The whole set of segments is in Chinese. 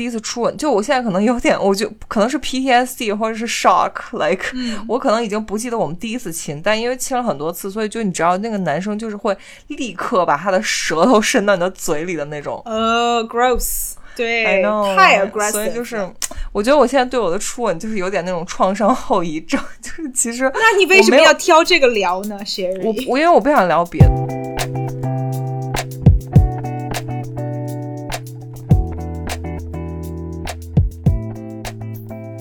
第一次初吻，就我现在可能有点，我就可能是 PTSD 或者是 shock，like、我可能已经不记得我们第一次亲，但因为亲了很多次，所以就你知道那个男生就是会立刻把他的舌头伸到你的嘴里的那种。呃，gross，I 对 know，太 aggressive，所以就是，我觉得我现在对我的初吻就是有点那种创伤后遗症，就是其实那你为什么要挑这个聊呢我，Sherry？我因为我不想聊别的。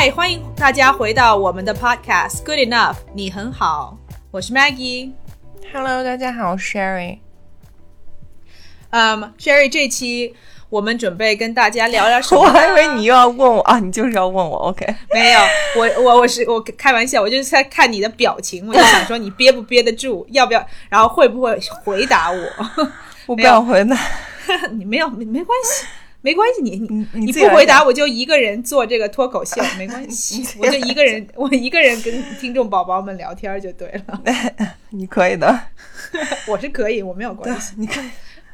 嗨，欢迎大家回到我们的 Podcast Good Enough，你很好，我是 Maggie。Hello，大家好，我是 Sherry。嗯、s h e r r y 这期我们准备跟大家聊聊什么 我？还以为你又要问我啊，你就是要问我，OK？没有，我我我是我开玩笑，我就是在看你的表情，我就想说你憋不憋得住，要不要，然后会不会回答我？我不想回答。你没有没没关系，没关系，你你你不回答我就一个人做这个脱口秀，没关系，我就一个人我一个人跟听众宝宝们聊天就对了，你可以的，我是可以，我没有关系。你可以。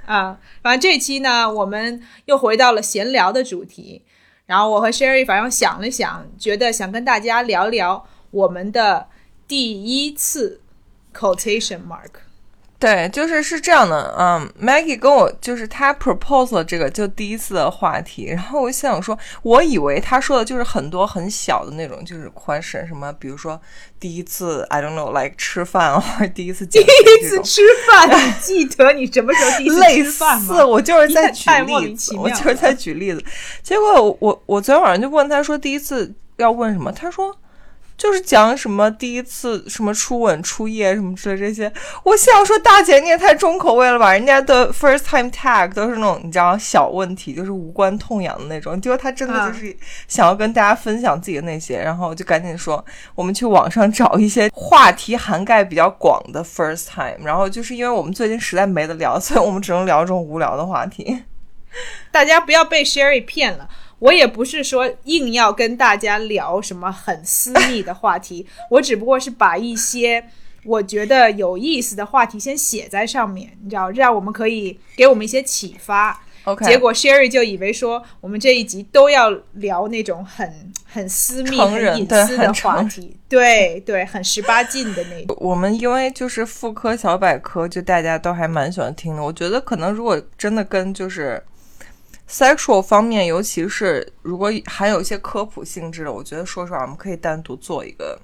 啊，反正这期呢，我们又回到了闲聊的主题。然后我和 Sherry 反正想了想，觉得想跟大家聊聊我们的第一次 quotation mark。对，就是是这样的，嗯，Maggie 跟我就是他 propose 了这个就第一次的话题，然后我想说，我以为他说的就是很多很小的那种，就是 question 什么，比如说第一次 I don't know like 吃饭或者第一次第 第一次吃饭，你 记得你什么时候第一次吃饭类似，我就是在举例子，我就是在举例子。结果我我我昨天晚上就问他说第一次要问什么，他说就是讲什么第一次什么初吻、初夜什么之类这些。我想说大姐你也太重口味了吧，人家的 first time tag 都是那种你知道小问题，就是无关痛痒的那种。结果他真的就是想要跟大家分享自己的那些，然后就赶紧说我们去网上找一些话题涵盖比较广的 first time，然后就是因为我们最近实在没得聊，所以我们只能聊这种无聊的话题。大家不要被 Sherry 骗了。我也不是说硬要跟大家聊什么很私密的话题，我只不过是把一些我觉得有意思的话题先写在上面，你知道，这样我们可以给我们一些启发。OK，结果 Sherry 就以为说我们这一集都要聊那种很很私密、成很隐私的话题，对对，很十八禁的那种。我们因为就是妇科小百科，就大家都还蛮喜欢听的。我觉得可能如果真的跟就是 sexual 方面，尤其是如果还有一些科普性质的，我觉得说实话，我们可以单独做一个，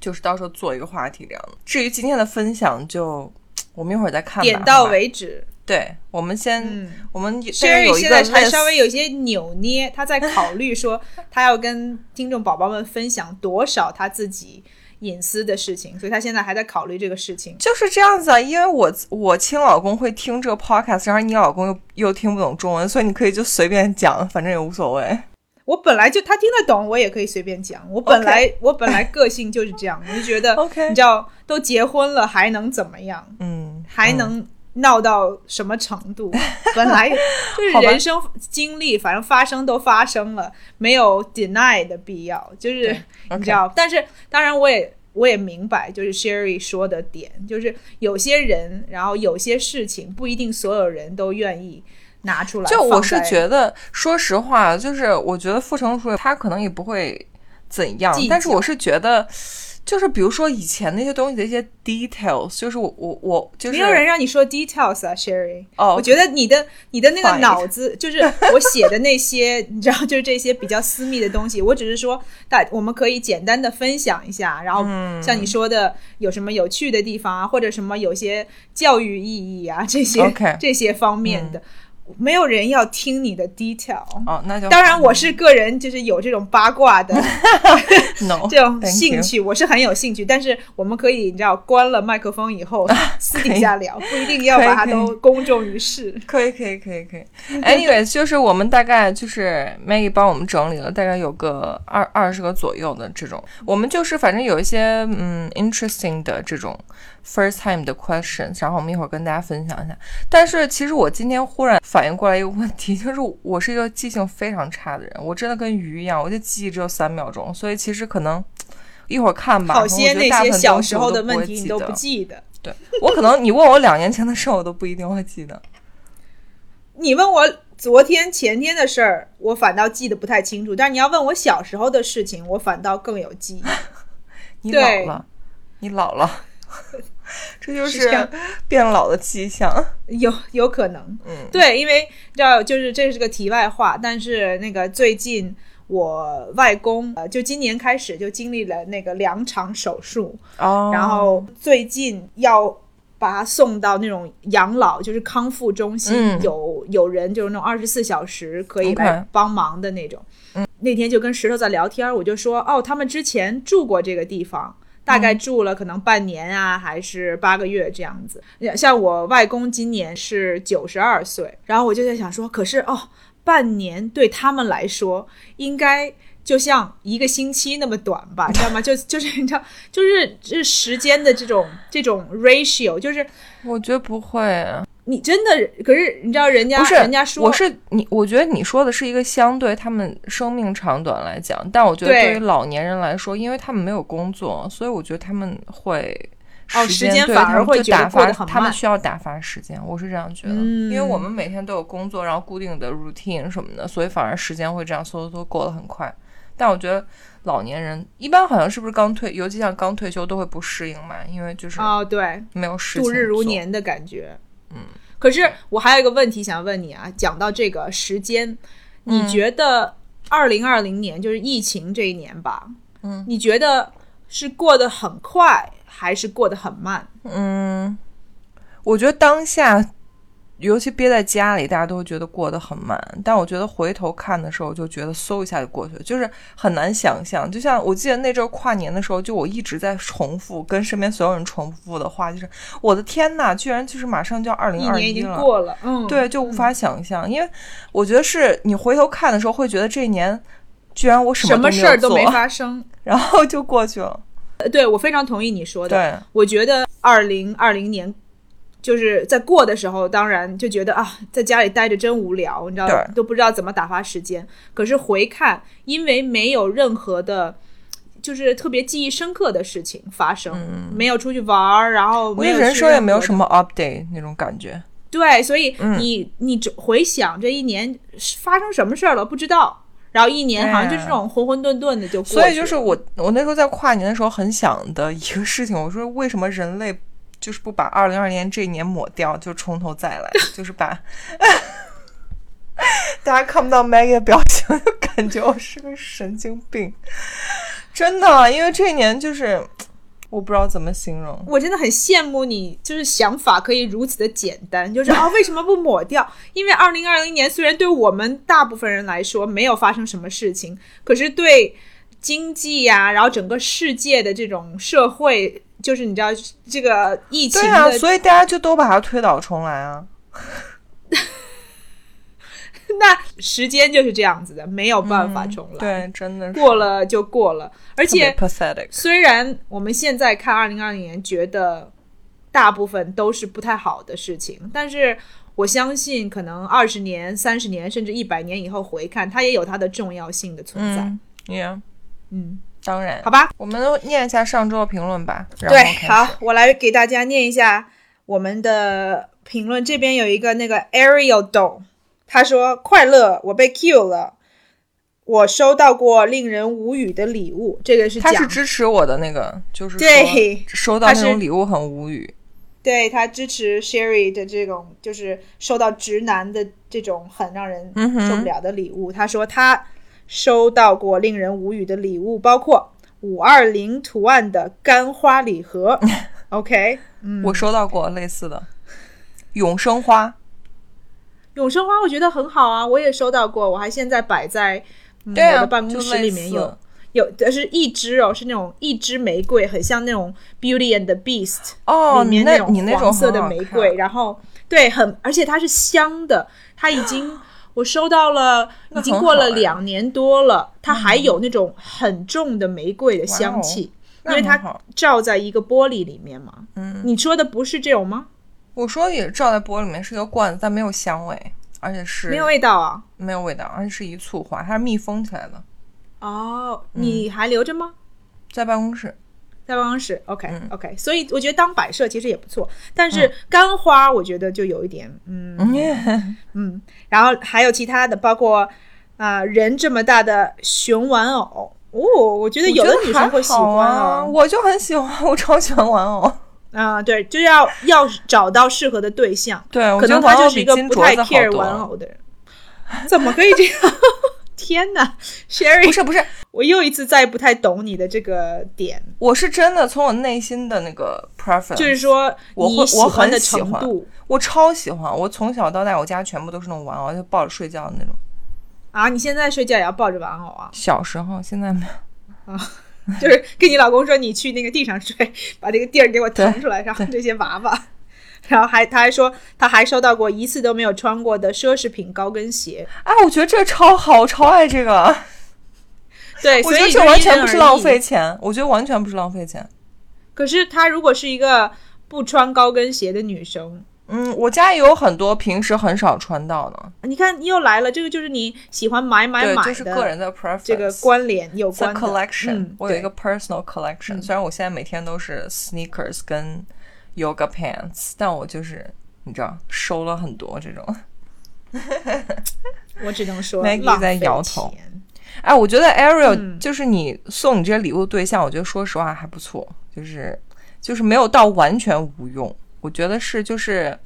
就是到时候做一个话题这样的。至于今天的分享就，我们一会儿再看吧。点到。为止。对，我们先，嗯我们但是 Sherry 有一个现在还稍微有些扭捏，他在考虑说 他要跟听众宝宝们分享多少他自己隐私的事情，所以他现在还在考虑这个事情。就是这样子啊，因为我我亲老公会听这个 podcast，然后你老公又又听不懂中文，所以你可以就随便讲，反正也无所谓。我本来就他听得懂，我也可以随便讲。我本来 我本来个性就是这样，我就觉得 OK 你知道，都结婚了还能怎么样？嗯，还能闹到什么程度？本来 就是人生经历，反正发生都发生了，没有 deny 的必要。就是对你知道，但是当然我也我也明白，就是 Sherry 说的点，就是有些人，然后有些事情不一定所有人都愿意拿出来就。我是觉得，说实话，就是我觉得傅成熟他可能也不会怎样但是我是觉得，就是比如说以前那些东西的一些 details，就是我我我就是没有人让你说 details 啊，Sherry。哦我觉得你的你的那个脑子，就是我写的那些，你知道，就是这些比较私密的东西。我只是说，大我们可以简单的分享一下，然后嗯像你说的，有什么有趣的地方啊，或者什么有些教育意义啊，这些这些方面的。没有人要听你的 detail。哦，那就当然，我是个人，就是有这种八卦的 no 这种兴趣，我是很有兴趣。但是我们可以，你知道，关了麦克风以后 私底下聊，不一定要把它都公众于世。可以，可以，可以，可以。Anyways，就是我们大概就是 Maggie 帮我们整理了大概有个二二十个左右的这种，我们就是反正有一些嗯 interesting 的这种 first time 的 questions，然后我们一会儿跟大家分享一下。但是其实我今天忽然反应过来一个问题，就是我是一个记性非常差的人，我真的跟鱼一样，我就记忆只有三秒钟，所以其实可能一会儿看吧。好些那些小时候的问题你你都不记得。对我可能你问我两年前的事，我都不一定会记得。你问我昨天、前天的事儿，我反倒记得不太清楚。但是你要问我小时候的事情，我反倒更有记忆。你老了，你老了，这就是变老的迹象。有有可能，嗯，对，因为知道就是这是个题外话，但是那个最近我外公呃，就今年开始就经历了那个两场手术，哦，然后最近要把他送到那种养老，就是康复中心，嗯有有人就是那种二十四小时可以来帮忙的那种。嗯，那天就跟石头在聊天，我就说哦，他们之前住过这个地方。大概住了可能半年啊，还是八个月这样子。像我外公今年是九十二岁，然后我就在想说，可是哦，半年对他们来说应该就像一个星期那么短吧，你知道吗？就就是你知道，就是这时间的这种这种 ratio，就是我觉得不会，你真的，可是你知道人家不是人家说我是你，我觉得你说的是一个相对他们生命长短来讲，但我觉得对对于老年人来说，因为他们没有工作，所以我觉得他们会。哦时时间反而会打发，他们需要打发时间，我是这样觉得，嗯因为我们每天都有工作，然后固定的 routine 什么的，所以反而时间会这样嗖嗖嗖过得很快。但我觉得老年人一般好像是不是刚退，尤其像刚退休都会不适应嘛，因为就是哦，对，没有事情度日如。年的感觉。嗯，可是我还有一个问题想问你啊，讲到这个时间，你嗯觉得二零二零年就是疫情这一年吧？嗯，你觉得是过得很快，还是过得很慢？嗯，我觉得当下，尤其憋在家里，大家都会觉得过得很慢。但我觉得回头看的时候，就觉得嗖一下就过去了，就是很难想象。就像我记得那阵儿跨年的时候，就我一直在重复跟身边所有人重复的话，就是我的天呐，居然就是马上就要二零二一年已经了。过了，嗯，对，就无法想象，因为我觉得是你回头看的时候，会觉得这一年居然我什什么事儿都没发生。然后就过去了。呃对我非常同意你说的。对，我觉得二零二零年就是在过的时候，当然就觉得啊，在家里待着真无聊，你知道对都不知道怎么打发时间。可是回看，因为没有任何的。就是特别记忆深刻的事情发生，没有出去玩儿，然后我人生也没有什么 update 那种感觉。对，所以嗯你、你回想这一年发生什么事儿了，不知道，然后一年好像就是这种浑浑沌沌的就过去了。所以就是我，我那时候在跨年的时候很想的一个事情，我说为什么人类就是不把二零二年这一年抹掉，就从头再来，就是把。大家看不到 Maggie 的表情，就感觉我是个神经病，真的，因为这一年就是我不知道怎么形容。我真的很羡慕你，就是想法可以如此的简单，就是啊，为什么不抹掉？因为二零二零年虽然对我们大部分人来说没有发生什么事情，可是对经济呀、然后整个世界的这种社会，就是你知道这个疫情，对啊，所以大家就都把它推倒重来啊。那时间就是这样子的，没有办法重来。对，真的是过了就过了，而且。虽然我们现在看二零二零年，觉得大部分都是不太好的事情，但是我相信，可能二十年、三十年，甚至一百年以后回看，它也有它的重要性的存在。嗯，Yeah，嗯，当然好。吧，我们念一下上周的评论吧。对，好，我来给大家念一下我们的评论。这边有一个那个 Ariel Do，他说：“快乐，我被 Q 了。”我收到过令人无语的礼物，这个是他讲是支持我的那个，就是对收到那种礼物很无语。对他支持 Sherry 的这种，就是收到直男的这种很让人受不了的礼物。他说他收到过令人无语的礼物，包括五二零图案的干花礼盒。OK，嗯，我收到过类似的永生花，永生花我觉得很好啊，我也收到过，我还现在摆在、嗯、我的办公室里面有。有，但是一支哦，是那种一支玫瑰，很像那种《Beauty and the Beast》哦，里面那种你那种黄色的玫瑰，然后对，很而且它是香的，它已经我收到了，已经过了两年多了，它还有那种很重的玫瑰的香气，因为它罩在一个玻璃里面嘛。嗯，你说的不是这种吗？我说也是罩在玻璃里面，是一个罐子，但没有香味，而且是没有味道啊。没有味道，而且是一簇花，它是密封起来的，哦，嗯你还留着吗？在办公室。在办公室，OK、嗯。OK，所以我觉得当摆设其实也不错，但是干花我觉得就有一点，嗯嗯，嗯，然后还有其他的，包括啊、人这么大的熊玩偶哦，我觉得有的女生会喜欢啊，哦，我就很喜欢，我超喜欢玩偶。啊、对，就是要要找到适合的对象，对，我可能他就是一个不太 care 玩偶的人，怎么可以这样？天哪，Sherry，不是不是，我又一次再不太懂你的这个点，我是真的从我内心的那个 preference，就是说我会我很喜欢程度我超喜欢，我从小到大我家全部都是那种玩偶，就抱着睡觉的那种。啊！你现在睡觉也要抱着玩偶啊？小时候，现在没有啊。就是跟你老公说你去那个地上睡，把这个地儿给我腾出来，然后这些娃娃。然后还他还说他还收到过一次都没有穿过的奢侈品高跟鞋，哎，我觉得这个超好，超爱这个。对，我觉得所以就这完全不是浪费。钱，我觉得完全不是浪费钱。可是她如果是一个不穿高跟鞋的女生，嗯，我家也有很多平时很少穿到的，你看又来了，这个就是你喜欢买买对，买就是个人的 preference。这个关联有关的 collection，、嗯我有一个 personal collection、虽然我现在每天都是 sneakers 跟 yoga pants，但我就是你知道收了很多这种。我只能说 Maggie 在摇头钱哎，我觉得 Ariel、嗯就是你送你这些礼物的对象，我觉得说实话还不错，就是就是没有到完全无用，我觉得是就是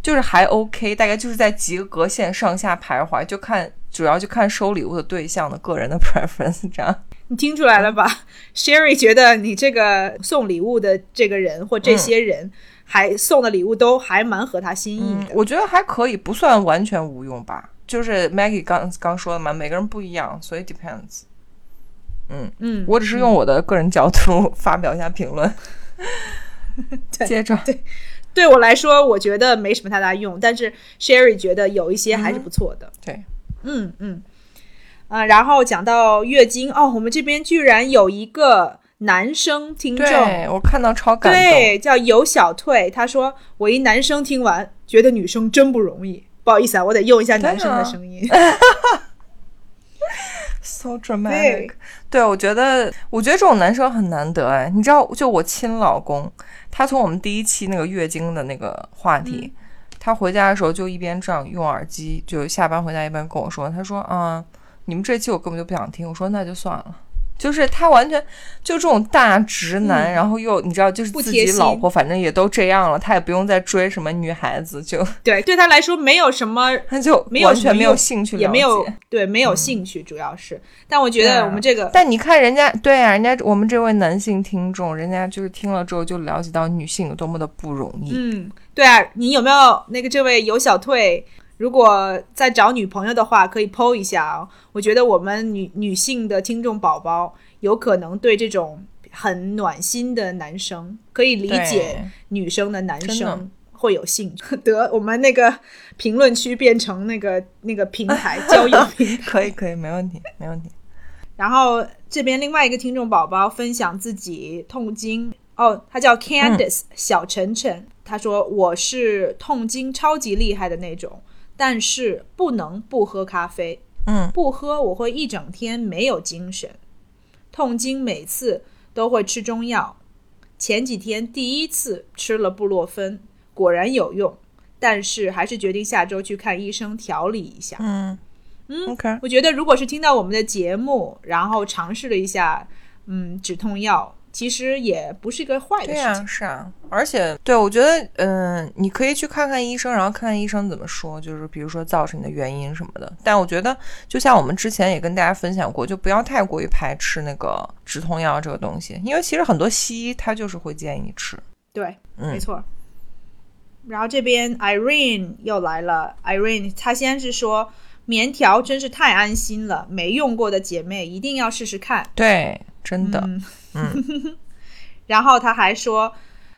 就是还 OK，大概就是在及格线上下徘徊，就看主要就看收礼物的对象的个人的 preference 这样。你听出来了吧？Sherry 觉得你这个送礼物的这个人或这些人，还送的礼物都还蛮合他心意我觉得还可以，不算完全无用吧。就是 Maggie 刚刚说的嘛，每个人不一样，所以 depends。嗯，嗯，我只是用我的个人角度发表一下评论。对接着，对我来说，我觉得没什么太大用，但是 Sherry 觉得有一些还是不错的。对，嗯嗯，啊、然后讲到月经哦，我们这边居然有一个男生听众，对我看到超感动。对，叫尤小退，他说我一男生听完觉得女生真不容易。不好意思啊，我得用一下男生的声音。So dramatic 对。我觉得，我觉得这种男生很难得哎。你知道，就我亲老公，他从我们第一期那个月经的那个话题，他回家的时候就一边这样用耳机，就下班回家一边跟我说，他说啊、你们这期我根本就不想听。我说那就算了。就是他完全就这种大直男，然后又你知道，就是自己老婆反正也都这样了，他也不用再追什么女孩子，就对，对他来说没有什么，他就没有完全没有兴趣也没有对没有兴趣，主要是。但我觉得我们这个，但你看人家，对啊，人家我们这位男性听众，人家就是听了之后就了解到女性有多么的不容易。嗯，对啊，你有没有那个这位尤小退？如果在找女朋友的话，可以 PO 一下啊、我觉得我们女女性的听众宝宝有可能对这种很暖心的男生，可以理解女生的男生会有兴趣。得，我们那个评论区变成那个那个平台交友平台。可以，可以，没问题，没问题。然后这边另外一个听众宝宝分享自己痛经哦，他叫 Candice、小晨晨，他说我是痛经超级厉害的那种，但是不能不喝咖啡，嗯，不喝我会一整天没有精神。痛经每次都会吃中药，前几天第一次吃了布洛芬，果然有用，但是还是决定下周去看医生调理一下。嗯。嗯，OK，我觉得如果是听到我们的节目，然后尝试了一下，嗯，止痛药，其实也不是一个坏的对呀、事情。是啊，而且对我觉得，嗯、你可以去看看医生，然后看看医生怎么说，就是比如说造成你的原因什么的。但我觉得，就像我们之前也跟大家分享过，就不要太过于排斥那个止痛药这个东西，因为其实很多西医他就是会建议你吃。对，嗯没错。然后这边 Irene 又来了，Irene 她先是说棉条真是太安心了，没用过的姐妹一定要试试看。对，真的，嗯，然后他还说，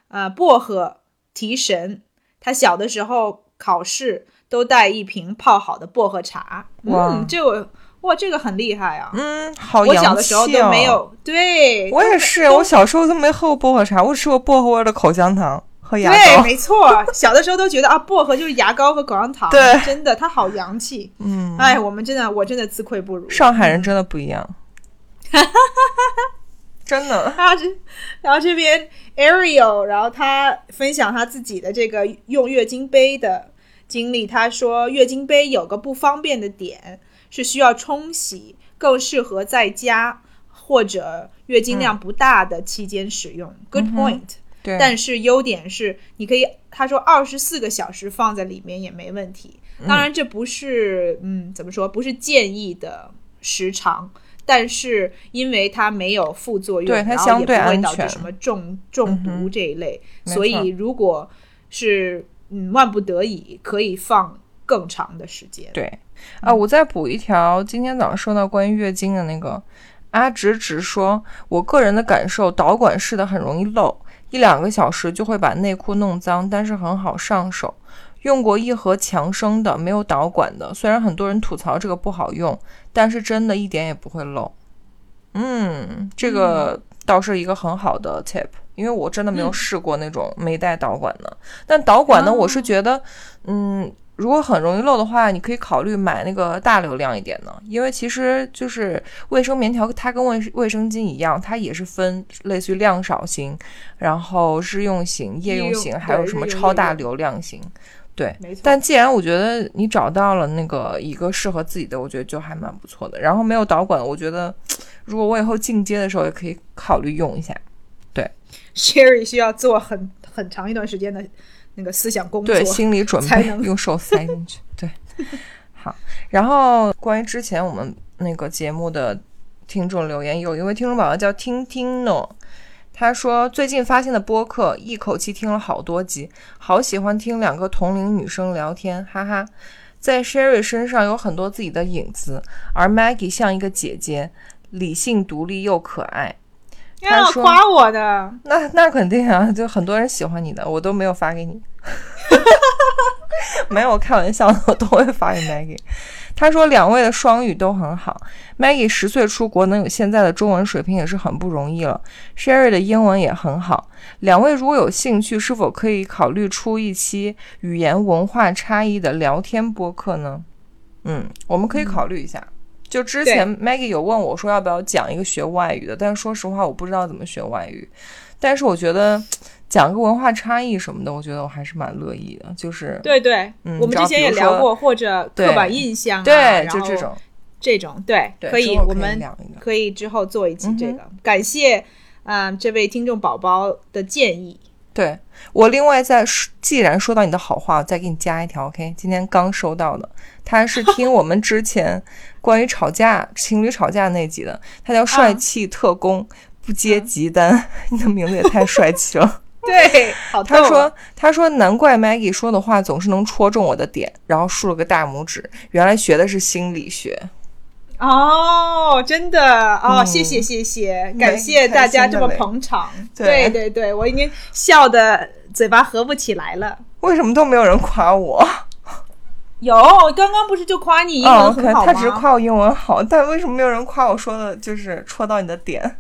呃，薄荷提神。他小的时候考试都带一瓶泡好的薄荷茶。哇嗯，这我哇，这个很厉害啊。嗯，好我洋小的时候都没有，对，我也是，我小时候都没喝过薄荷茶，我只吃过薄荷味的口香糖和牙对，没错，小的时候都觉得啊，薄荷就是牙膏和口香糖，对真的，它好洋气。嗯，哎，我们真的，我真的自愧不如。上海人真的不一样，真的。然后这，然后这边 Ariel，然后他分享他自己的这个用月经杯的经历。他说，月经杯有个不方便的点是需要冲洗，更适合在家或者月经量不大的期间使用。Good point。对，但是优点是，你可以，他说二十四个小时放在里面也没问题。当然，这不是，嗯，怎么说，不是建议的时长，但是因为它没有副作用，对它相对也不会安全导致什么中中毒这一类，没所以如果是嗯万不得已，可以放更长的时间。对啊，我再补一条，今天早上说到关于月经的那个，阿直直说，我个人的感受，导管式的很容易漏，一两个小时就会把内裤弄脏，但是很好上手。用过一盒强生的，没有导管的，虽然很多人吐槽这个不好用，但是真的一点也不会漏。嗯，这个倒是一个很好的 tip，因为我真的没有试过那种没带导管的。但导管呢，哦我是觉得，嗯，如果很容易漏的话，你可以考虑买那个大流量一点的，因为其实就是卫生棉条，它跟卫卫生巾一样，它也是分类似于量少型，然后日用型、夜用型，还有什么超大流量型。对，没错。但既然我觉得你找到了那个一个适合自己的，我觉得就还蛮不错的。然后没有导管，我觉得如果我以后进阶的时候也可以考虑用一下。对 Sherry 需要做很很长一段时间的那个思想工作。对，心理准备才能用手塞进去。对，好。然后关于之前我们那个节目的听众留言，有一位听众宝宝叫听听诺，他说最近发现的播客，一口气听了好多集，好喜欢听两个同龄女生聊天，哈哈。在 Sherry 身上有很多自己的影子，而 Maggie 像一个姐姐，理性独立又可爱。他说要夸我的，那那肯定啊，就很多人喜欢你的，我都没有发给你。没有，开玩笑的，我都会发给 Maggie。他说两位的双语都很好，Maggie 十岁出国能有现在的中文水平也是很不容易了。Sherry 的英文也很好，两位如果有兴趣，是否可以考虑出一期语言文化差异的聊天播客呢？嗯，我们可以考虑一下。就之前 Maggie 有问我说要不要讲一个学外语的，但是说实话我不知道怎么学外语，但是我觉得讲个文化差异什么的，我觉得我还是蛮乐意的，就是对对，嗯我们之前也聊过，或者刻板印象啊，对，就这种，这种，对，对，可以，我们。可以之后做一期这嗯个。感谢，嗯、这位听众宝宝的建议。对我另外再说，既然说到你的好话，我再给你加一条，OK？今天刚收到的，他是 听我们之前关于吵架情侣吵架那集的，他叫帅气特工，不接急单，你的名字也太帅气了。对，好 啊他说：“他说难怪 Maggie 说的话总是能戳中我的点，然后竖了个大拇指。原来学的是心理学。哦，真的哦，嗯谢谢谢谢，感谢大家这么捧场。对对对对，我已经笑的嘴巴合不起来了。为什么都没有人夸我？有，刚刚不是就夸你英哦文很好吗？他只是夸我英文好，但为什么没有人夸我说的就是戳到你的点？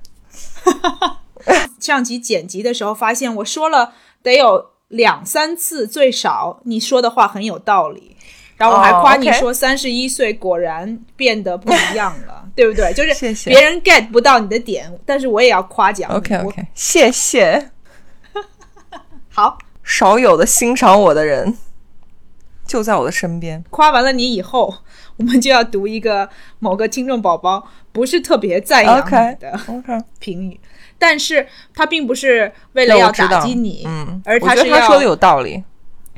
上集剪辑的时候发现，我说了得有两三次最少，你说的话很有道理。然后我还哦夸你说三十一岁果然变得不一样了，对不对？就是别人 get 不到你的点，但是我也要夸奖。OK OK，谢谢。好，少有的欣赏我的人就在我的身边。夸完了你以后，我们就要读一个某个听众宝宝不是特别赞扬 OK 你的 OK，评语，但是他并不是为了要打击你，嗯，而我觉是要他说的有道理。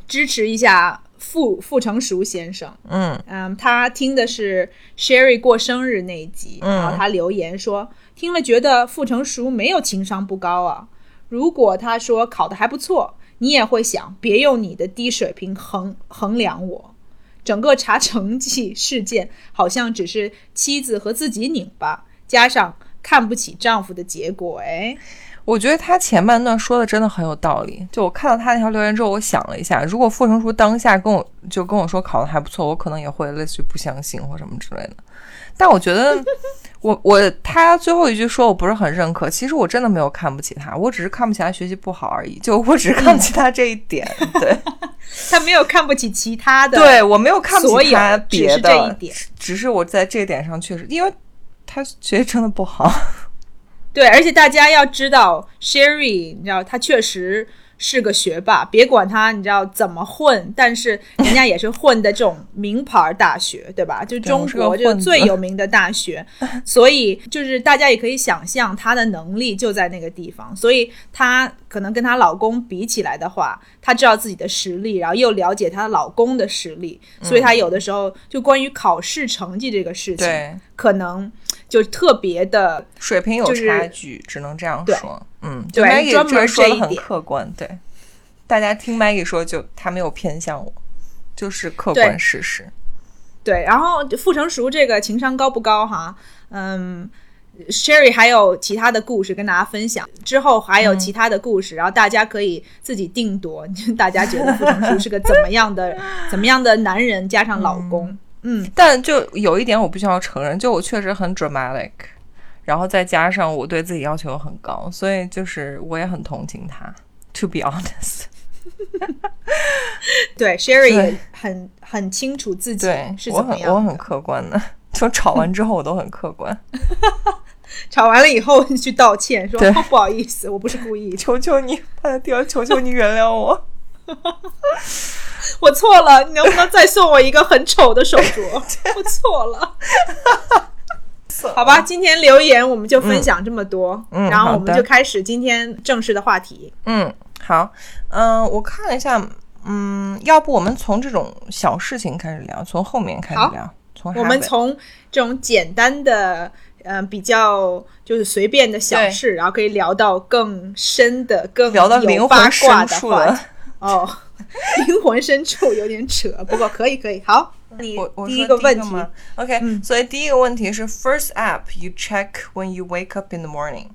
支持一下傅傅成熟先生。嗯嗯，他听的是 Sherry 过生日那一集，嗯然后他留言说，听了觉得傅成熟没有情商不高啊。如果他说考的还不错，你也会想，别用你的低水平衡衡量我。整个查成绩事件好像只是妻子和自己拧巴，加上看不起丈夫的结果。哎，我觉得他前半段说的真的很有道理。就我看到他那条留言之后，我想了一下，如果傅成书当下跟我就跟我说考的还不错，我可能也会类似于不相信或什么之类的。但我觉得，我我他最后一句说我不是很认可，其实我真的没有看不起他，我只是看不起他学习不好而已。就我只是看不起他这一点，对他没有看不起其他的，对我没有看不起他只是别的，这一点。只是我在这一点上确实，因为他学习真的不好。对，而且大家要知道，Sherry，你知道他确实是个学霸，别管他你知道怎么混，但是人家也是混的这种名牌大学，对吧？就中国就最有名的大学，所以就是大家也可以想象她的能力就在那个地方，所以她可能跟她老公比起来的话，她知道自己的实力，然后又了解她老公的实力，所以她有的时候就关于考试成绩这个事情，对，可能就特别的水平有差距，只能这样说。嗯，就对 Maggie 专门这说的很客观，对。大家听 Maggie 说，就他没有偏向我，就是客观事实。对，然后傅成熟这个情商高不高哈？嗯，Sherry 还有其他的故事跟大家分享，之后还有其他的故事，然后大家可以自己定夺，大家觉得傅成熟是个怎么样的 怎么样的男人，加上老公，嗯但就有一点我必须要承认，就我确实很 dramatic，然后再加上我对自己要求很高，所以就是我也很同情他。To be honest，对，Sherry 很很清楚自己对是我怎么样的很我很客观的，就吵完之后我都很客观。吵完了以后去道歉，说、哦、不好意思，我不是故意，求求你，帕蒂尔，求求你原谅我。我错了，你能不能再送我一个很丑的手镯？我错了。好吧，今天留言我们就分享这么多，嗯然后我们就开始今天正式的话题。嗯，好，嗯、我看了一下，嗯，要不我们从这种小事情开始聊，从后面开始聊，从我们从这种简单的，嗯，比较就是随便的小事，然后可以聊到更深的、更聊到灵的话题。。哦，灵魂深处有点扯，不过可以可以。好，你我我第一个问题，？OK，、所以第一个问题是 first app you check when you wake up in the morning，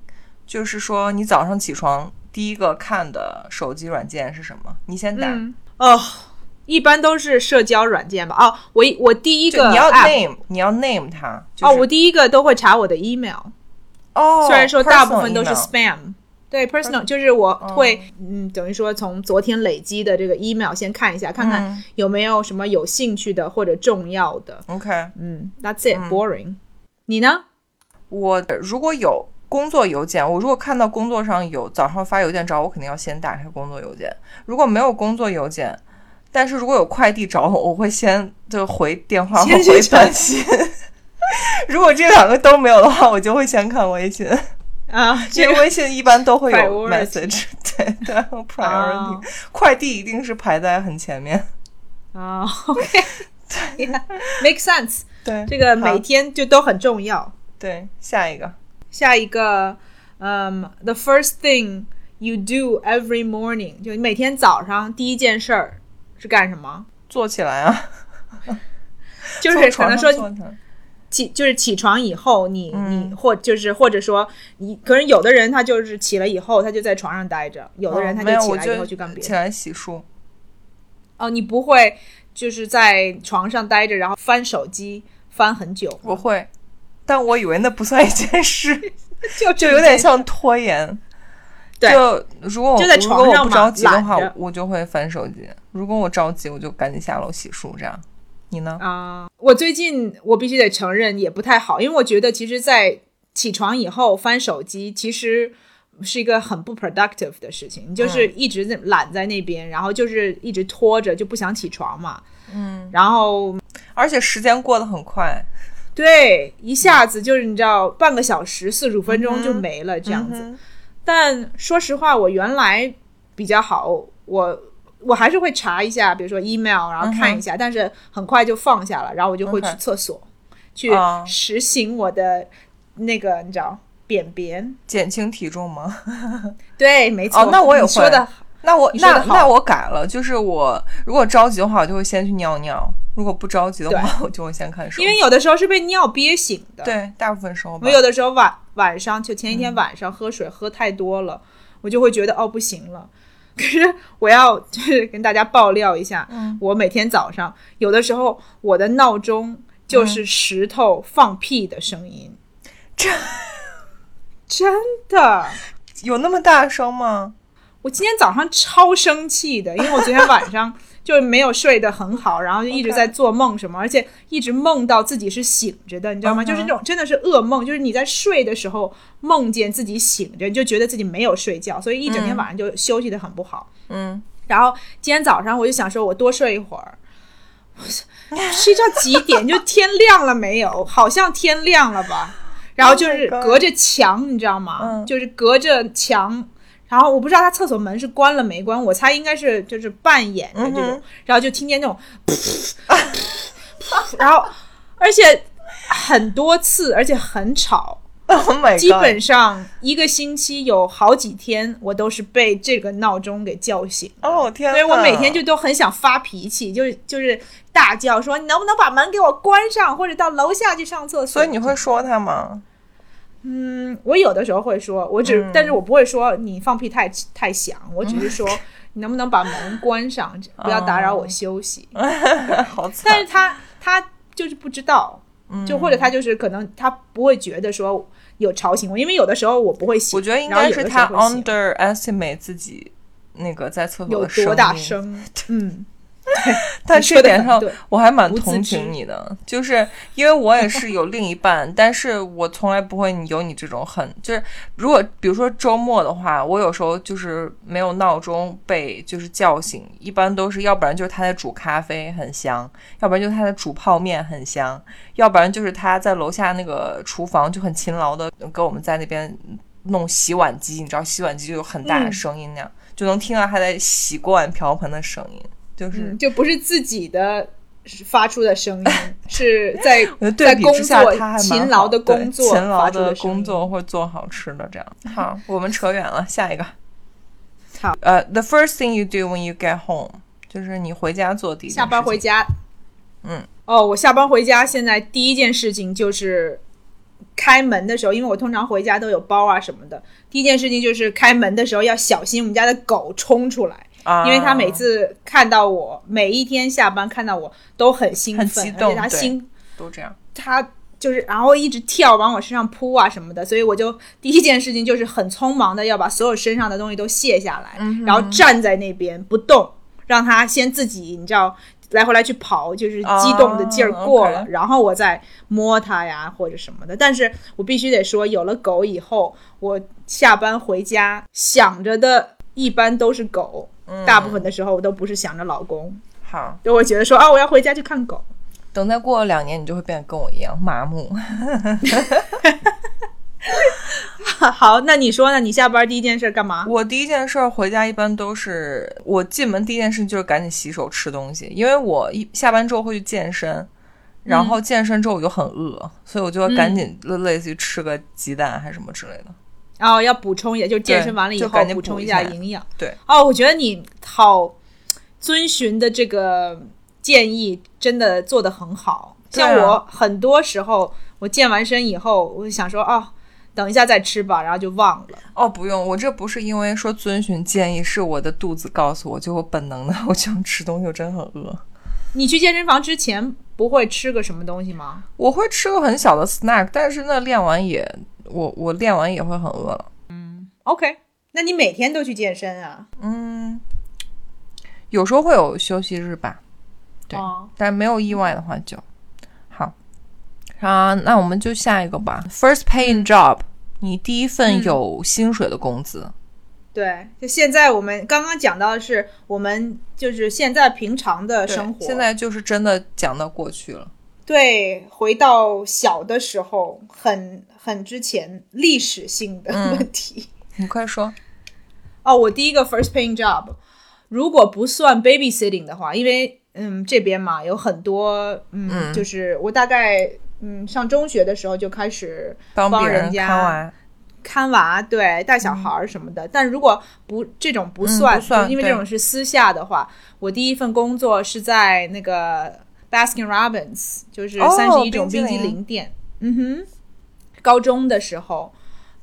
就是说你早上起床第一个看的手机软件是什么？你先打，嗯，哦，一般都是社交软件吧？哦，我我第一个你要 name，你要 name 它。就哦，我第一个都会查我的 email，、哦，虽然说大部分都是 spam。对，personal 就是我会，嗯，等于说从昨天累积的这个 email 先看一下，看看嗯有没有什么有兴趣的或者重要的。OK，嗯，That's it，boring。你呢？我如果有工作邮件，我如果看到工作上有早上发邮件找我，肯定要先打开工作邮件。如果没有工作邮件，但是如果有快递找我，我会先就回电话或 回短信。如果这两个都没有的话，我就会先看微信，啊，因为这个微信一般都会有 message，对对，priority，、啊 快递一定是排在很前面。啊，OK，make sense。对，这个每天就都很重要。对下一个，下一个，嗯、t h e first thing you do every morning，就你每天早上第一件事儿是干什么？坐起来啊，就是可能说起就是起床以后你，你嗯或就是或者说你，可能有的人他就是起了以后他就在床上待着，有的人他哦没有，起来以后去干别的。起来洗漱。哦，你不会就是在床上待着，然后翻手机翻很久吗，我会，但我以为那不算一件事，就就有点像拖延。对就如果我就在如果我不床上嘛着急的话，我就会翻手机；如果我着急，我就赶紧下楼洗漱。这样，你呢？啊、我最近我必须得承认也不太好，因为我觉得其实，在起床以后翻手机，其实是一个很不 productive 的事情。你就是一直在懒在那边，然后就是一直拖着，就不想起床嘛。嗯，然后而且时间过得很快，对，一下子就是你知道，半个小时、四十五分钟就没了这样子。嗯但说实话，我原来比较好，我我还是会查一下，比如说 email，然后看一下，但是很快就放下了，然后我就会去厕所去哦实行我的那个你知道便便。减轻体重吗？对，没错。哦那我也会说的那我那那我改了，就是我如果着急的话，我就会先去尿尿；如果不着急的话，我就会先看书。因为有的时候是被尿憋醒的。，对大部分时候吧我，有的时候晚晚上就前一嗯天晚上喝水喝太多了，我就会觉得哦不行了。可是我要就是跟大家爆料一下，嗯我每天早上有的时候我的闹钟就是石头放屁的声音，真真的。有那么大声吗？我今天早上超生气的，因为我昨天晚上 就没有睡得很好，然后就一直在做梦什么而且一直梦到自己是醒着的，你知道吗就是那种真的是噩梦，就是你在睡的时候梦见自己醒着，你就觉得自己没有睡觉，所以一整天晚上就休息的很不好。嗯，然后今天早上我就想说，我多睡一会儿。睡觉几点？就天亮了没有？好像天亮了吧。然后就是 Oh 隔着墙，你知道吗？嗯就是隔着墙。然后我不知道他厕所门是关了没关，我猜应该是就是半掩着这种。嗯然后就听见那种，然后而且很多次，而且很吵。Oh！基本上一个星期有好几天，我都是被这个闹钟给叫醒的。哦天哪，所以我每天就都很想发脾气，就是就是大叫说你能不能把门给我关上，或者到楼下去上厕所。所以你会说他吗？嗯，我有的时候会说，我只、嗯。但是我不会说你放屁太太响，我只是说 你能不能把门关上，不要打扰我休息。好惨，但是他他就是不知道，嗯。就或者他就是可能他不会觉得说有吵醒我，因为有的时候我不会醒，我觉得应该是他候会醒。underestimate 自己那个在厕所有多大声，嗯，但这点上我还蛮同情你的，就是因为我也是有另一半，但是我从来不会有你这种很就是，如果比如说周末的话，我有时候就是没有闹钟被就是叫醒，一般都是要不然就是他在煮咖啡很香，要不然就是他在煮泡面很香，要不然就是他在楼下那个厨房就很勤劳的跟我们在那边弄洗碗机，你知道洗碗机就有很大的嗯。声音那样，就能听到他在洗锅碗瓢盆的声音，就是。嗯，就不是自己的发出的声音，是在在工作勤劳的工作勤劳的工作或者做好吃的这样。好，我们扯远了，下一个。好，呃、t h e first thing you do when you get home，就是你回家做第一下班。回家，嗯，哦，我下班回家，现在第一件事情就是开门的时候，因为我通常回家都有包啊什么的，第一件事情就是开门的时候要小心我们家的狗冲出来，啊，因为他每次看到我，每一天下班看到我都很兴很奋，激动而且他心都这样。他就是然后一直跳往我身上扑啊什么的，所以我就第一件事情就是很匆忙的要把所有身上的东西都卸下来，嗯然后站在那边不动，让它先自己你知道来回来去跑，就是激动的劲儿过了，然后我再摸它呀或者什么的。但是我必须得说，有了狗以后，我下班回家想着的一般都是狗，嗯大部分的时候我都不是想着老公，好，就会觉得说啊，我要回家去看狗。等再过了两年，你就会变得跟我一样麻木。好，那你说呢？你下班第一件事干嘛？我第一件事儿回家一般都是我进门第一件事就是赶紧洗手吃东西，因为我一下班之后会去健身，然嗯后健身之后我就很饿，所以我就要赶紧类类似于吃个鸡蛋还是什么之类的。然后要补充一下，就健身完了以后补充一下营养。对，哦，我觉得你好遵循的这个建议真的做得很好。像我很多时候，我健完身以后，我就想说哦，等一下再吃吧，然后就忘了。哦，不用，我这不是因为说遵循建议，是我的肚子告诉我，就我本能的，我想吃东西，我真的很饿。你去健身房之前不会吃个什么东西吗？我会吃个很小的 snack，但是那练完也，我我练完也会很饿了。嗯 OK，那你每天都去健身啊？嗯，有时候会有休息日吧，对哦但没有意外的话就好。啊，那我们就下一个吧。First paying job，你第一份嗯有薪水的工资。对，就现在我们刚刚讲到的是我们就是现在平常的生活，现在就是真的讲到过去了。对，回到小的时候，很很之前历史性的嗯问题。你快说。哦，我第一个 first paying job，如果不算 babysitting 的话，因为嗯这边嘛有很多嗯，嗯就是我大概嗯上中学的时候就开始帮别人家看娃，看娃，对，带小孩儿什么的。但如果不这种不算，嗯不算因为这种是私下的话，我第一份工作是在那个 Baskin Robbins，就是哦三十一种冰激凌凌店。嗯哼，高中的时候，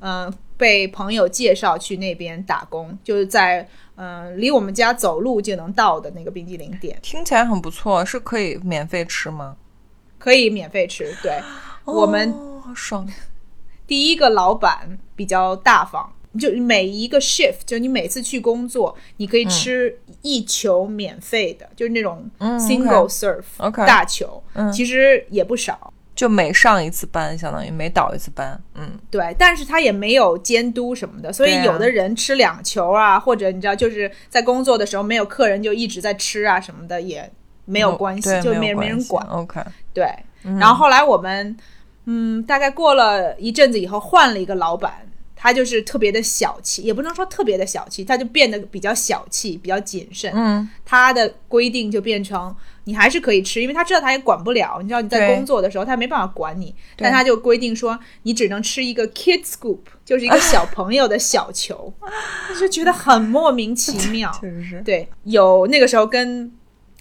嗯、被朋友介绍去那边打工，就是在嗯、离我们家走路就能到的那个冰激凌店，听起来很不错，是可以免费吃吗？可以免费吃。对，我们爽，第一个老板比较大方，就每一个 shift，就你每次去工作，你可以吃一球免费的，就是那种嗯 single serve、大球，嗯。其实也不少。就每上一次班，相当于每倒一次班，嗯，对，但是他也没有监督什么的，所以有的人吃两球啊，或者你知道，就是在工作的时候没有客人就一直在吃啊什么的，也没有关系，对就没没人管。OK，对，然后后来我们，嗯，大概过了一阵子以后，换了一个老板，他就是特别的小气，也不能说特别的小气，他就变得比较小气，比较谨慎。嗯，他的规定就变成你还是可以吃，因为他知道他也管不了，你知道你在工作的时候他没办法管你，但他就规定说你只能吃一个 kid scoop，就是一个小朋友的小球，我就觉得很莫名其 妙。确实是，对，有那个时候跟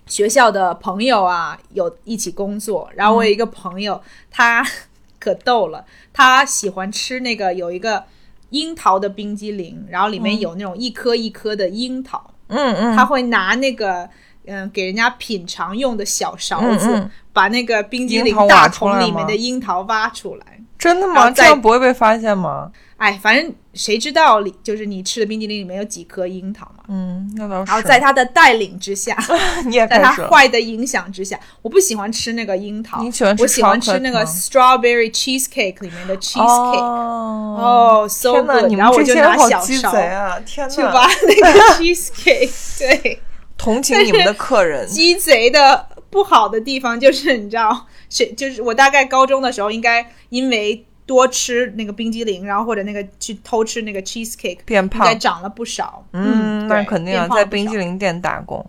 学校的朋友啊有一起工作，然后我有一个朋友，他 可逗了，他喜欢吃那个有一个樱桃的冰激凌，然后里面有那种一颗一颗的樱桃，嗯嗯，他会拿那个。嗯，给人家品尝用的小勺子，嗯嗯把那个冰激凌大桶里面的樱桃挖出来。真的吗？这样不会被发现吗？哎，反正谁知道里就是你吃的冰激凌里面有几颗樱桃嘛？嗯，那倒是。然后在他的带领之下，你也在他坏的影响之下，我不喜欢吃那个樱桃，你喜欢吃我喜欢吃那个 strawberry cheesecake 里面的 cheesecake。哦哦哪，good！你然后我就们这些人拿小好鸡勺贼啊！天去哪，挖那个 cheesecake。对，同情你们的客人。鸡贼的不好的地方就是你知道，是就是我大概高中的时候，应该因为多吃那个冰激凌，然后或者那个去偷吃那个 cheesecake，变应该胖，长了不少。嗯，那对肯定啊，在冰激凌店打工。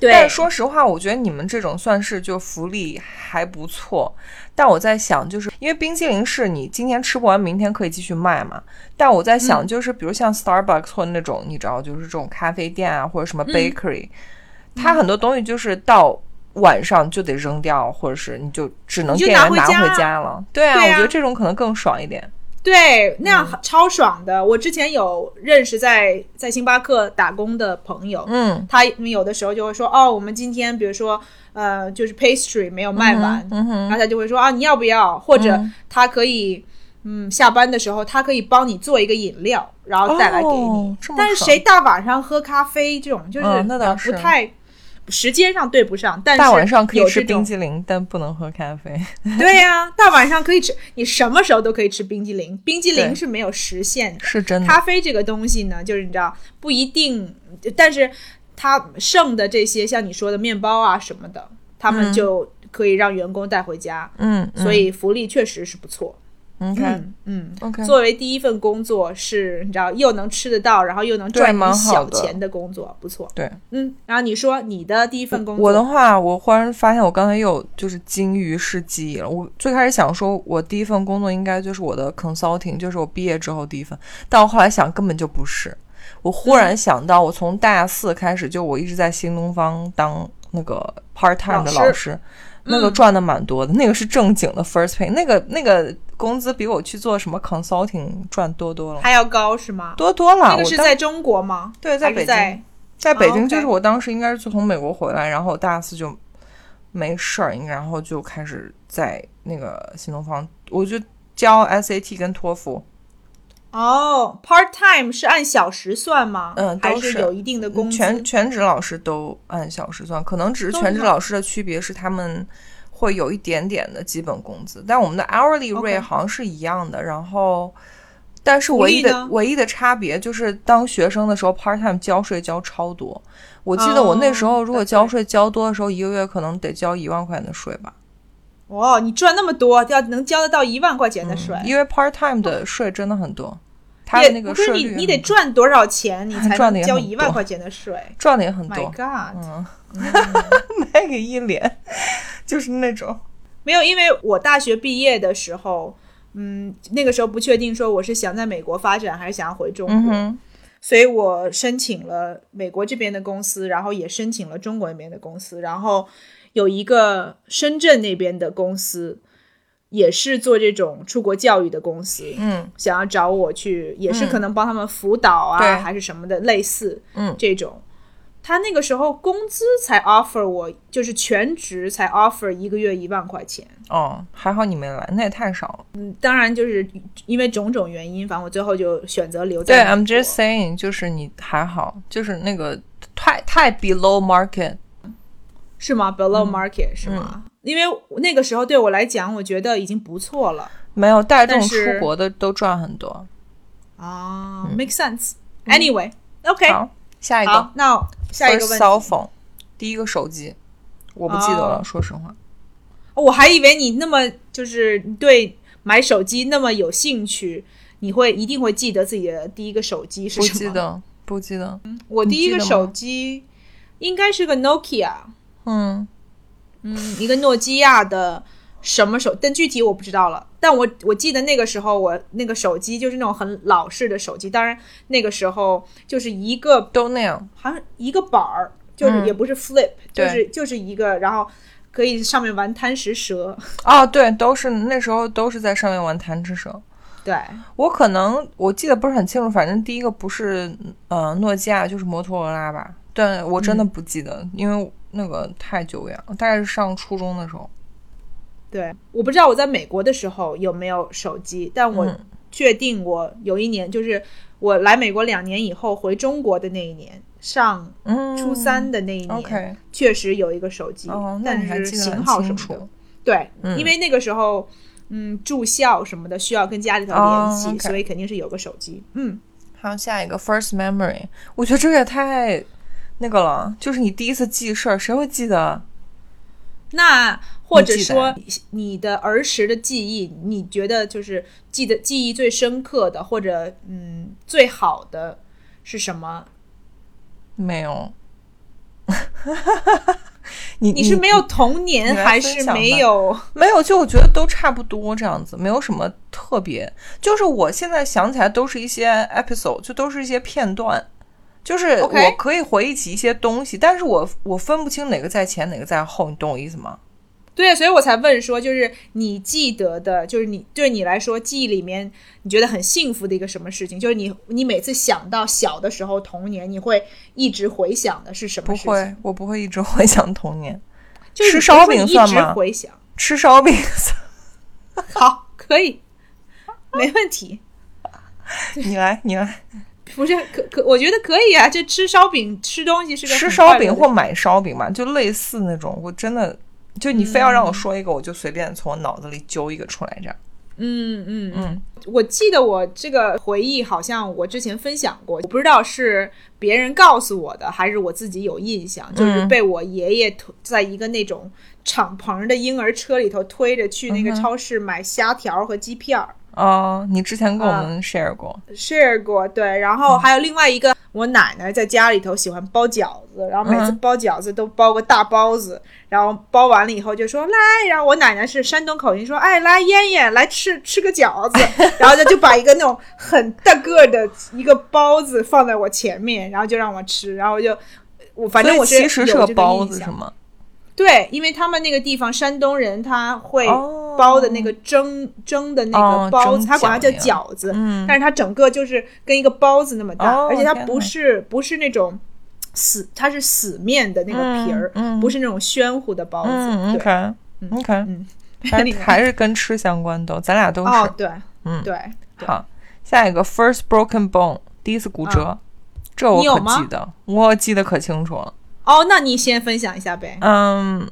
对，但是说实话，我觉得你们这种算是就福利还不错。但我在想，就是因为冰激凌是你今天吃不完，明天可以继续卖嘛。但我在嗯想，就是比如像 Starbucks 或者那种，你知道，就是这种咖啡店啊，或者嗯什么 bakery，、它很多东西就是到晚上就得扔掉，或者是你就只能店员拿拿回家了。对啊，对啊我觉得这种可能更爽一点。对，那嗯样超爽的。我之前有认识在在星巴克打工的朋友，嗯他们有的时候就会说，哦，我们今天比如说，呃，就是 pastry 没有卖完，嗯哼然后他就会说啊，你要不要？或者嗯他可以，嗯，下班的时候他可以帮你做一个饮料，然后带来给你。但是谁大晚上喝咖啡这种，就是、嗯那倒是不太。时间上对不上，但是大晚上可以吃冰激凌，但不能喝咖啡。对呀、大晚上可以吃，你什么时候都可以吃冰激凌，冰激凌是没有时限的。是真的。咖啡这个东西呢，就是你知道不一定，但是它剩的这些像你说的面包啊什么的，他们就可以让员工带回家，嗯，所以福利确实是不错。嗯 OK 嗯嗯。OK，作为第一份工作是，你知道又能吃得到，然后又能赚点小钱的工作，不错。对。嗯，然后你说你的第一份工作，我的话，我忽然发现我刚才又就是金鱼式记忆了。我最开始想说，我第一份工作应该就是我的 consulting，就是我毕业之后第一份，但我后来想根本就不是。我忽然想到，我从大四开始就我一直在新东方当那个 part time 的老师老师，那个赚的蛮多的，那个是正经的 first pay，那个那个工资比我去做什么 consulting 赚多多了，还要高是吗？多多了。那个是在中国吗？对，在北京，在在北京，就是我当时应该是从美国回来，然后大四就没事儿，然后就开始在那个新东方，我就教 SAT 跟托福，哦，part time 是按小时算吗？嗯都还是是有一定的工资？全全职老师都按小时算，可能只是全职老师的区别是他们会有一点点的基本工资，但我们的 hourly rate 好像是一样的，然后。但是唯一的唯一的差别就是，当学生的时候，part time 交税交超多。我记得我那时候如果哦交税交多的时候，一个月可能得交一万块钱的税吧。哇，你赚那么多，要能交得到一万块钱的税，因为 part time 的税真的很多，它也的那个不是税率你你得赚多少钱，你才能交一万块钱的税赚的也很多？My 多，God！嗯，那个一脸就是那种，没有，因为我大学毕业的时候，嗯，那个时候不确定说我是想在美国发展还是想要回中国，嗯，所以我申请了美国这边的公司，然后也申请了中国那边的公司，然后有一个深圳那边的公司，也是做这种出国教育的公司，嗯想要找我去，也是可能帮他们辅导啊，对还是什么的，类似嗯这种。他那个时候工资才 offer 我，就是全职才 offer 一个月一万块钱。哦，还好你没来，那也太少了。嗯当然，就是因为种种原因，反正我最后就选择留在对，I'm just saying，就是你还好，就是那个太太 below market。是吗？Below market、是吗？因为那个时候对我来讲，我觉得已经不错了没有带动出国的都赚很多。啊、m a k e sense。Anyway，OK，、好，下一个好，那下一个问题，phone，第一个手机，我不记得了，哦说实话。我还以为你那么就是对买手机那么有兴趣，你会一定会记得自己的第一个手机是什么？不记得，不记得。我第一个手机应该是个 Nokia，嗯，嗯，一个诺基亚的什么手，但具体我不知道了。但我我记得那个时候我那个手机就是那种很老式的手机，当然那个时候就是一个都那样。好像一个板儿，就是嗯也不是 flip，、就是就是一个，然后可以上面玩贪食蛇。哦，对，都是那时候都是在上面玩贪吃蛇。对，我可能我记得不是很清楚，反正第一个不是呃诺基亚就是摩托罗拉吧，但我真的不记得，因为那个太久远了，大概是上初中的时候。对，我不知道我在美国的时候有没有手机，但我嗯确定我有一年，就是我来美国两年以后回中国的那一年，上嗯，初三的那一年确实有一个手机，哦，那但你还是型记得很号什么的。对，嗯因为那个时候，嗯，住校什么的需要跟家里头哦联系所以肯定是有个手机。嗯，还有下一个 first memory，我觉得这个也太那个了，就是你第一次记事儿，谁会记得？那或者说你的儿时的记忆，你觉得就是记得记忆最深刻的，或者嗯最好的是什么？没有。你你是没有童年还是没有？没有，就我觉得都差不多这样子，没有什么特别。就是我现在想起来都是一些 episode，就都是一些片段，就是我可以回忆起一些东西，但是我我分不清哪个在前哪个在后，你懂我意思吗？对，所以我才问说，就是你记得的，就是你对你来说记忆里面你觉得很幸福的一个什么事情？就是你你每次想到小的时候童年，你会一直回想的是什么事情？不会，我不会一直回想童年。就是吃烧饼算吗回想，吃烧饼，好，可以，没问题。你来，你来不是可可，我觉得可以啊。就吃烧饼吃东西是个吃烧饼或买烧饼嘛，就类似那种。我真的，就你非要让我说一个，我就随便从我脑子里揪一个出来，这样。嗯嗯嗯，我记得我这个回忆好像我之前分享过，我不知道是别人告诉我的，还是我自己有印象，就是嗯被我爷爷推在一个那种敞篷的婴儿车里头推着去那个超市买虾条和鸡片儿。哦，你之前跟我啊。们 share 过，share 过，对，然后还有另外一个，我奶奶在家里头喜欢包饺子，然后每次嗯。包饺子都包个大包子，然后包完了以后就说来，然后我奶奶是山东口音，说哎来燕燕来吃吃个饺子，然后她就把一个那种很大个儿的一个包子放在我前面，然后就让我吃，然后就我反正我其实是有个个包子是吗？对，因为他们那个地方山东人他会哦包的那个蒸、蒸的那哦个包子，蒸他管它叫饺子，嗯。但是它整个就是跟一个包子那么大，哦而且它不是不是那种死，它是死面的那个皮儿，嗯嗯不是那种暄乎的包子。嗯对，，OK OK，嗯，还 还是跟吃相关的，咱俩都是。哦，对，嗯。对，对。好，下一个 first broken bone，第一次骨折，这我可记得，我记得可清楚了。哦，那你先分享一下呗。嗯，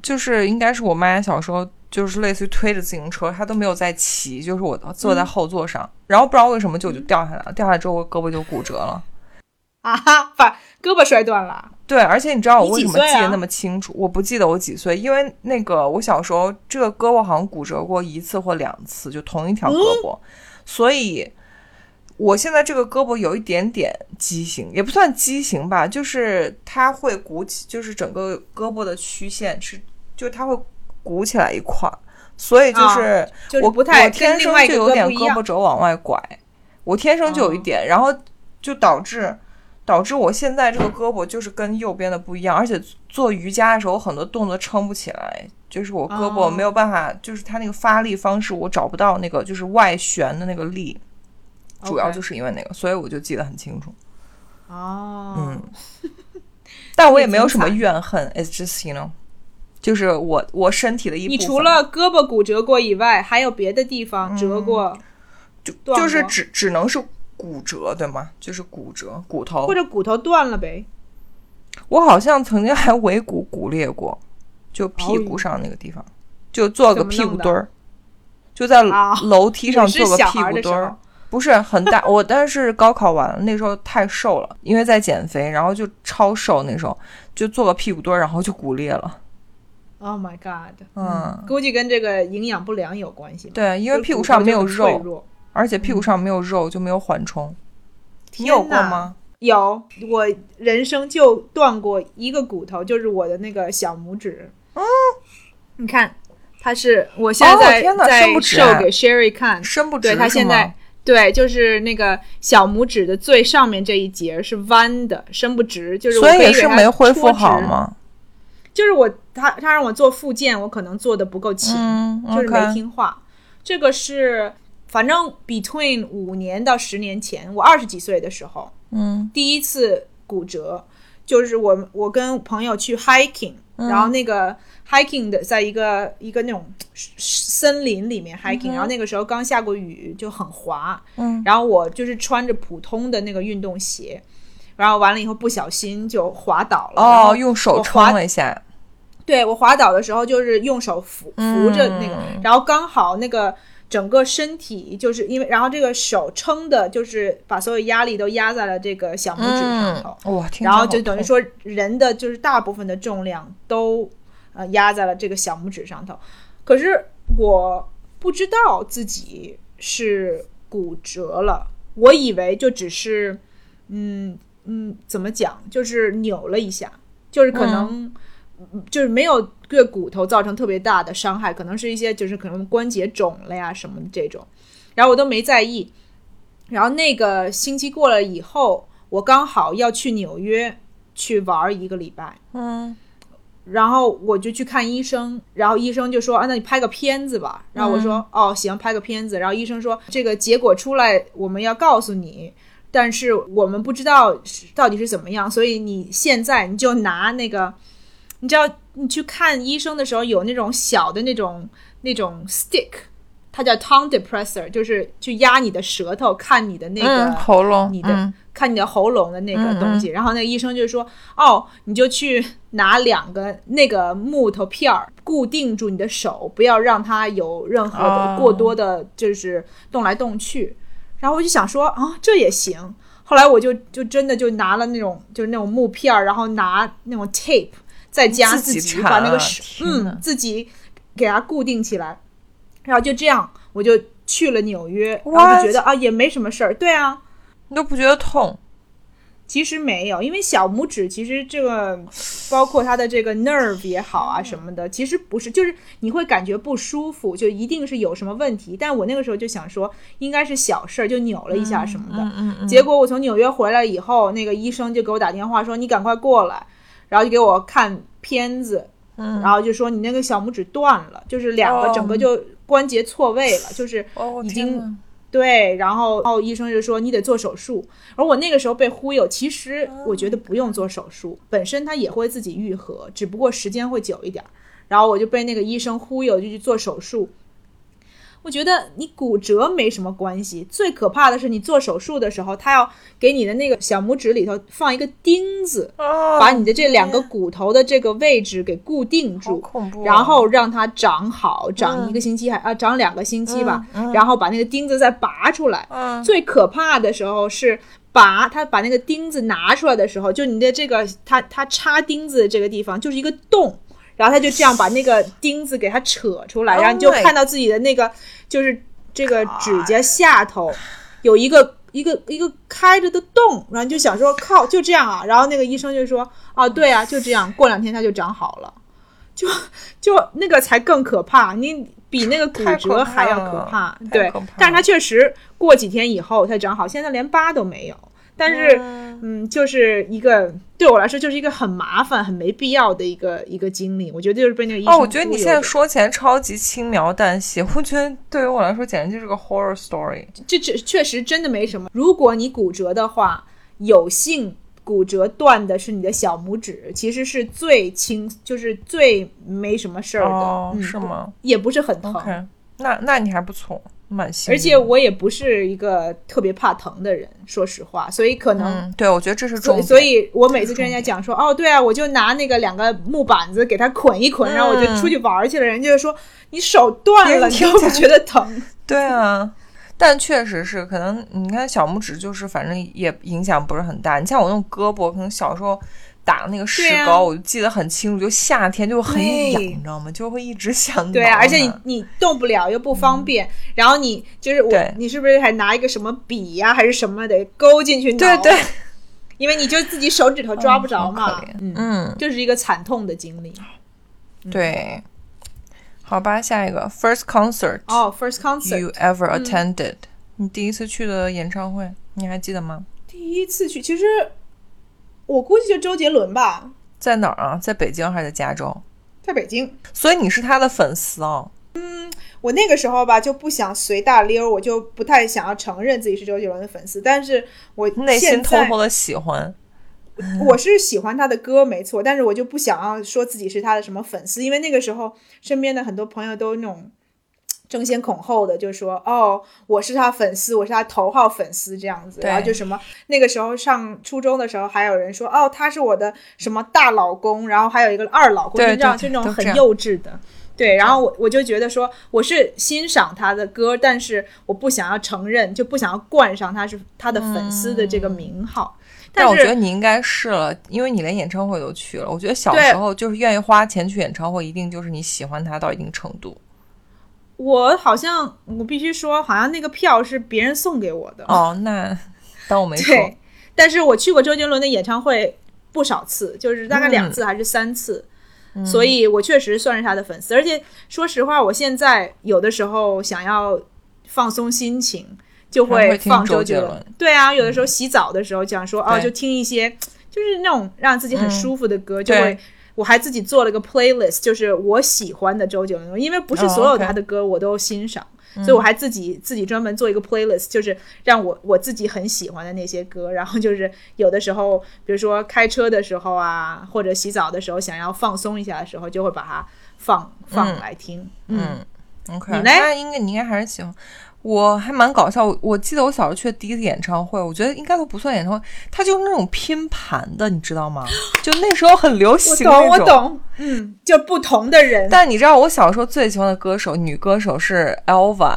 就是应该是我妈小时候就是类似于推着自行车，他都没有在骑，就是我坐嗯在后座上，然后不知道为什么就我就掉下来了，掉下来之后我胳膊就骨折了。啊哈，把胳膊摔断了。对，而且你知道我为什么记得那么清楚？我不记得我几岁，因为那个我小时候这个胳膊好像骨折过一次或两次，就同一条胳膊，所以我现在这个胳膊有一点点畸形，也不算畸形吧，就是它会鼓起，就是整个胳膊的曲线是，就它会鼓起来一块儿。所以就是我就是不太我天生就有点胳膊肘往外拐，我天生就有一哦。点，然后就导致导致我现在这个胳膊就是跟右边的不一样，而且做瑜伽的时候很多动作撑不起来，就是我胳膊哦没有办法，就是它那个发力方式我找不到那个就是外旋的那个力，主要就是因为那个，所以我就记得很清楚。哦，嗯，但我也没有什么怨恨，it's just you know，就是我我身体的一部分。你除了胳膊骨折过以外，还有别的地方折过，就断就是只只能是骨折对吗？就是骨折骨头或。者骨头断了呗？我好像曾经还尾骨骨裂过，就屁股上那个地方，就做个屁股墩儿，就在啊楼梯上也是做个屁股墩儿。不是很大，我但是高考完了，那时候太瘦了，因为在减肥，然后就超瘦，那时候就做个屁股墩儿，然后就骨裂了。Oh my god！嗯估计跟这个营养不良有关系。对，因为屁股上没有肉，而且屁股上没有肉，就没有缓冲。你有过吗？有，我人生就断过一个骨头，就是我的那个小拇指。嗯，你看，它是我现在哦在、天哪在伸不直秀给 Sherry 看，伸不直对，它现在对，就是那个小拇指的最上面这一节是弯的，伸不直，就是我所以是没恢复？好吗？就是我他他让我做复健，我可能做的不够勤，嗯就是没听话。这个是反正 between 五年到十年前，我二十几岁的时候，嗯。第一次骨折，就是我我跟朋友去 hiking，、然嗯后那个 hiking 的在一个一个那种森林里面 hiking，、然后那个时候刚下过雨，就很滑，嗯，然后我就是穿着普通的那个运动鞋，然后完了以后不小心就滑倒了，哦，用手撑了一下。对我滑倒的时候，就是用手扶扶着那个，嗯然后刚好那个整个身体就是因为，然后这个手撑的，就是把所有压力都压在了这个小拇指上头，嗯，哇，听然后就等于说人的就是大部分的重量都呃压在了这个小拇指上头。可是我不知道自己是骨折了，我以为就只是嗯嗯怎么讲，就是扭了一下，就是可能。嗯就是没有对骨头造成特别大的伤害，可能是一些就是可能关节肿了呀什么的这种，然后我都没在意。然后那个星期过了以后，我刚好要去纽约去玩一个礼拜，嗯然后我就去看医生，然后医生就说啊，那你拍个片子吧。然后我说、哦行，拍个片子。然后医生说这个结果出来我们要告诉你，但是我们不知道是到底是怎么样，所以你现在你就拿那个，你知道你去看医生的时候有那种小的那种那种 stick。它叫 tongue depressor，就是去压你的舌头，看你的那个、嗯，喉咙，你的、嗯看你的喉咙的那个东西，然后那个医生就说：“哦，你就去拿两个那个木头片儿固定住你的手，不要让它有任何的哦过多的，就是动来动去。然后我就想说啊，这也行。后来我就就真的就拿了那种就是那种木片儿，然后拿那种 tape，再加自己自己缠啊把那个手嗯自己给它固定起来，然后就这样我就去了纽约，然后就？觉得啊也没什么事儿。对啊，你都不觉得痛？其实没有，因为小拇指其实这个包括它的这个 nerve 也好啊什么的，其实不是，就是你会感觉不舒服，就一定是有什么问题。但我那个时候就想说，应该是小事儿，就扭了一下什么的。嗯嗯结果我从纽约回来以后，那个医生就给我打电话说：“你赶快过来。”然后就给我看片子，嗯然后就说你那个小拇指断了，就是两个哦整个就关节错位了，就是哦，已经对，然后然后医生就说你得做手术，而我那个时候被忽悠，其实我觉得不用做手术，本身它也会自己愈合，只不过时间会久一点儿。然后我就被那个医生忽悠，就去做手术。我觉得你骨折没什么关系，最可怕的是你做手术的时候，他要给你的那个小拇指里头放一个钉子，哦把你的这两个骨头的这个位置给固定住。恐怖啊，然后让它长好，长一个星期还、啊长两个星期吧，然后把那个钉子再拔出来。嗯。最可怕的时候是拔他把那个钉子拿出来的时候，就你的这个他他插钉子的这个地方就是一个洞，然后他就这样把那个 钉子给它扯出来，Oh 然后你就看到自己的那个就是这个指甲下头有一个。一个一个开着的洞，然后你就想说靠，就这样啊？然后那个医生就说啊，对啊，就这样，过两天它就长好了。就就那个才更可怕，你比那个骨折还要可怕。对可怕，但是它确实过几天以后它长好，现在连疤都没有。但是，嗯，就是一个对我来说就是一个很麻烦、很没必要的一个一个经历。我觉得就是被那个医生哦，我觉得你现在说起来超级轻描淡写，我觉得对于我来说简直就是个 horror story。这这确实真的没什么。如果你骨折的话，有幸骨折断的是你的小拇指，其实是最轻，就是最没什么事儿的，哦，嗯是吗也不是很疼。那那你还不错，蛮幸运。而且我也不是一个特别怕疼的人，说实话，所以可能。嗯，对，我觉得这是重点。所以，我每次跟人家讲说，哦，对啊，我就拿那个两个木板子给它捆一捆，然后我就出去玩儿去了。人家就说你手断了，你都不觉得疼？对啊，但确实是，可能你看小拇指就是反正也影响不是很大。你像我那种胳膊，可能小时候打那个石膏，我就记得很清楚，就夏天就很对痒，你知道吗？就会一直想对啊，而且你你动不了又不方便，然后你就是我，你是不是还拿一个什么笔呀、还是什么得勾进去挠？对对，因为你就自己手指头抓不着嘛。嗯，嗯，这是一个惨痛的经历。对。好吧，下一个 first concert 哦，first concert，you ever attended，、你第一次去的演唱会，你还记得吗？第一次去，其实我估计就周杰伦吧，在哪儿啊？在北京还是在加州？在北京。所以你是他的粉丝啊哦。我那个时候吧就不想随大溜，我就不太想要承认自己是周杰伦的粉丝，但是我内心偷偷的喜欢。我是喜欢他的歌没错，但是我就不想要说自己是他的什么粉丝，因为那个时候身边的很多朋友都那种争先恐后的就说哦，我是他粉丝，我是他头号粉丝这样子，然后就什么那个时候上初中的时候还有人说哦，他是我的什么大老公，然后还有一个二老公，就这样就那种很幼稚的。对，然后我我就觉得说我是欣赏他的歌，但是我不想要承认，就不想要冠上他是他的粉丝的这个名号。但我觉得你应该是了，因为你连演唱会都去了。我觉得小时候就是愿意花钱去演唱会，一定就是你喜欢他到一定程度。我好像我必须说，好像那个票是别人送给我的。哦，那当我没说。对，但是我去过周杰伦的演唱会不少次，就是大概嗯两次还是三次，所以我确实算是他的粉丝。而且说实话，我现在有的时候想要放松心情，就会听放周杰杰伦伦。对啊，有的时候洗澡的时候讲说，哦，就听一些就是那种让自己很嗯舒服的歌，就会。我还自己做了个 playlist，就是我喜欢的周杰伦，因为不是哦所有他的歌我都欣赏，所以我还自己自己专门做一个 playlist，就是让我我自己很喜欢的那些歌，然后就是有的时候，比如说开车的时候啊，或者洗澡的时候想要放松一下的时候，就会把它放放来听。嗯，嗯，OK，你呢？那应该你应该还是喜欢。我还蛮搞笑，我我记得我小时候去的第一次演唱会，我觉得应该都不算演唱会，它就是那种拼盘的，你知道吗？就那时候很流我行懂，我那种。懂，嗯，就不同的人，但你知道我小时候最喜欢的歌手女歌手是 Elva，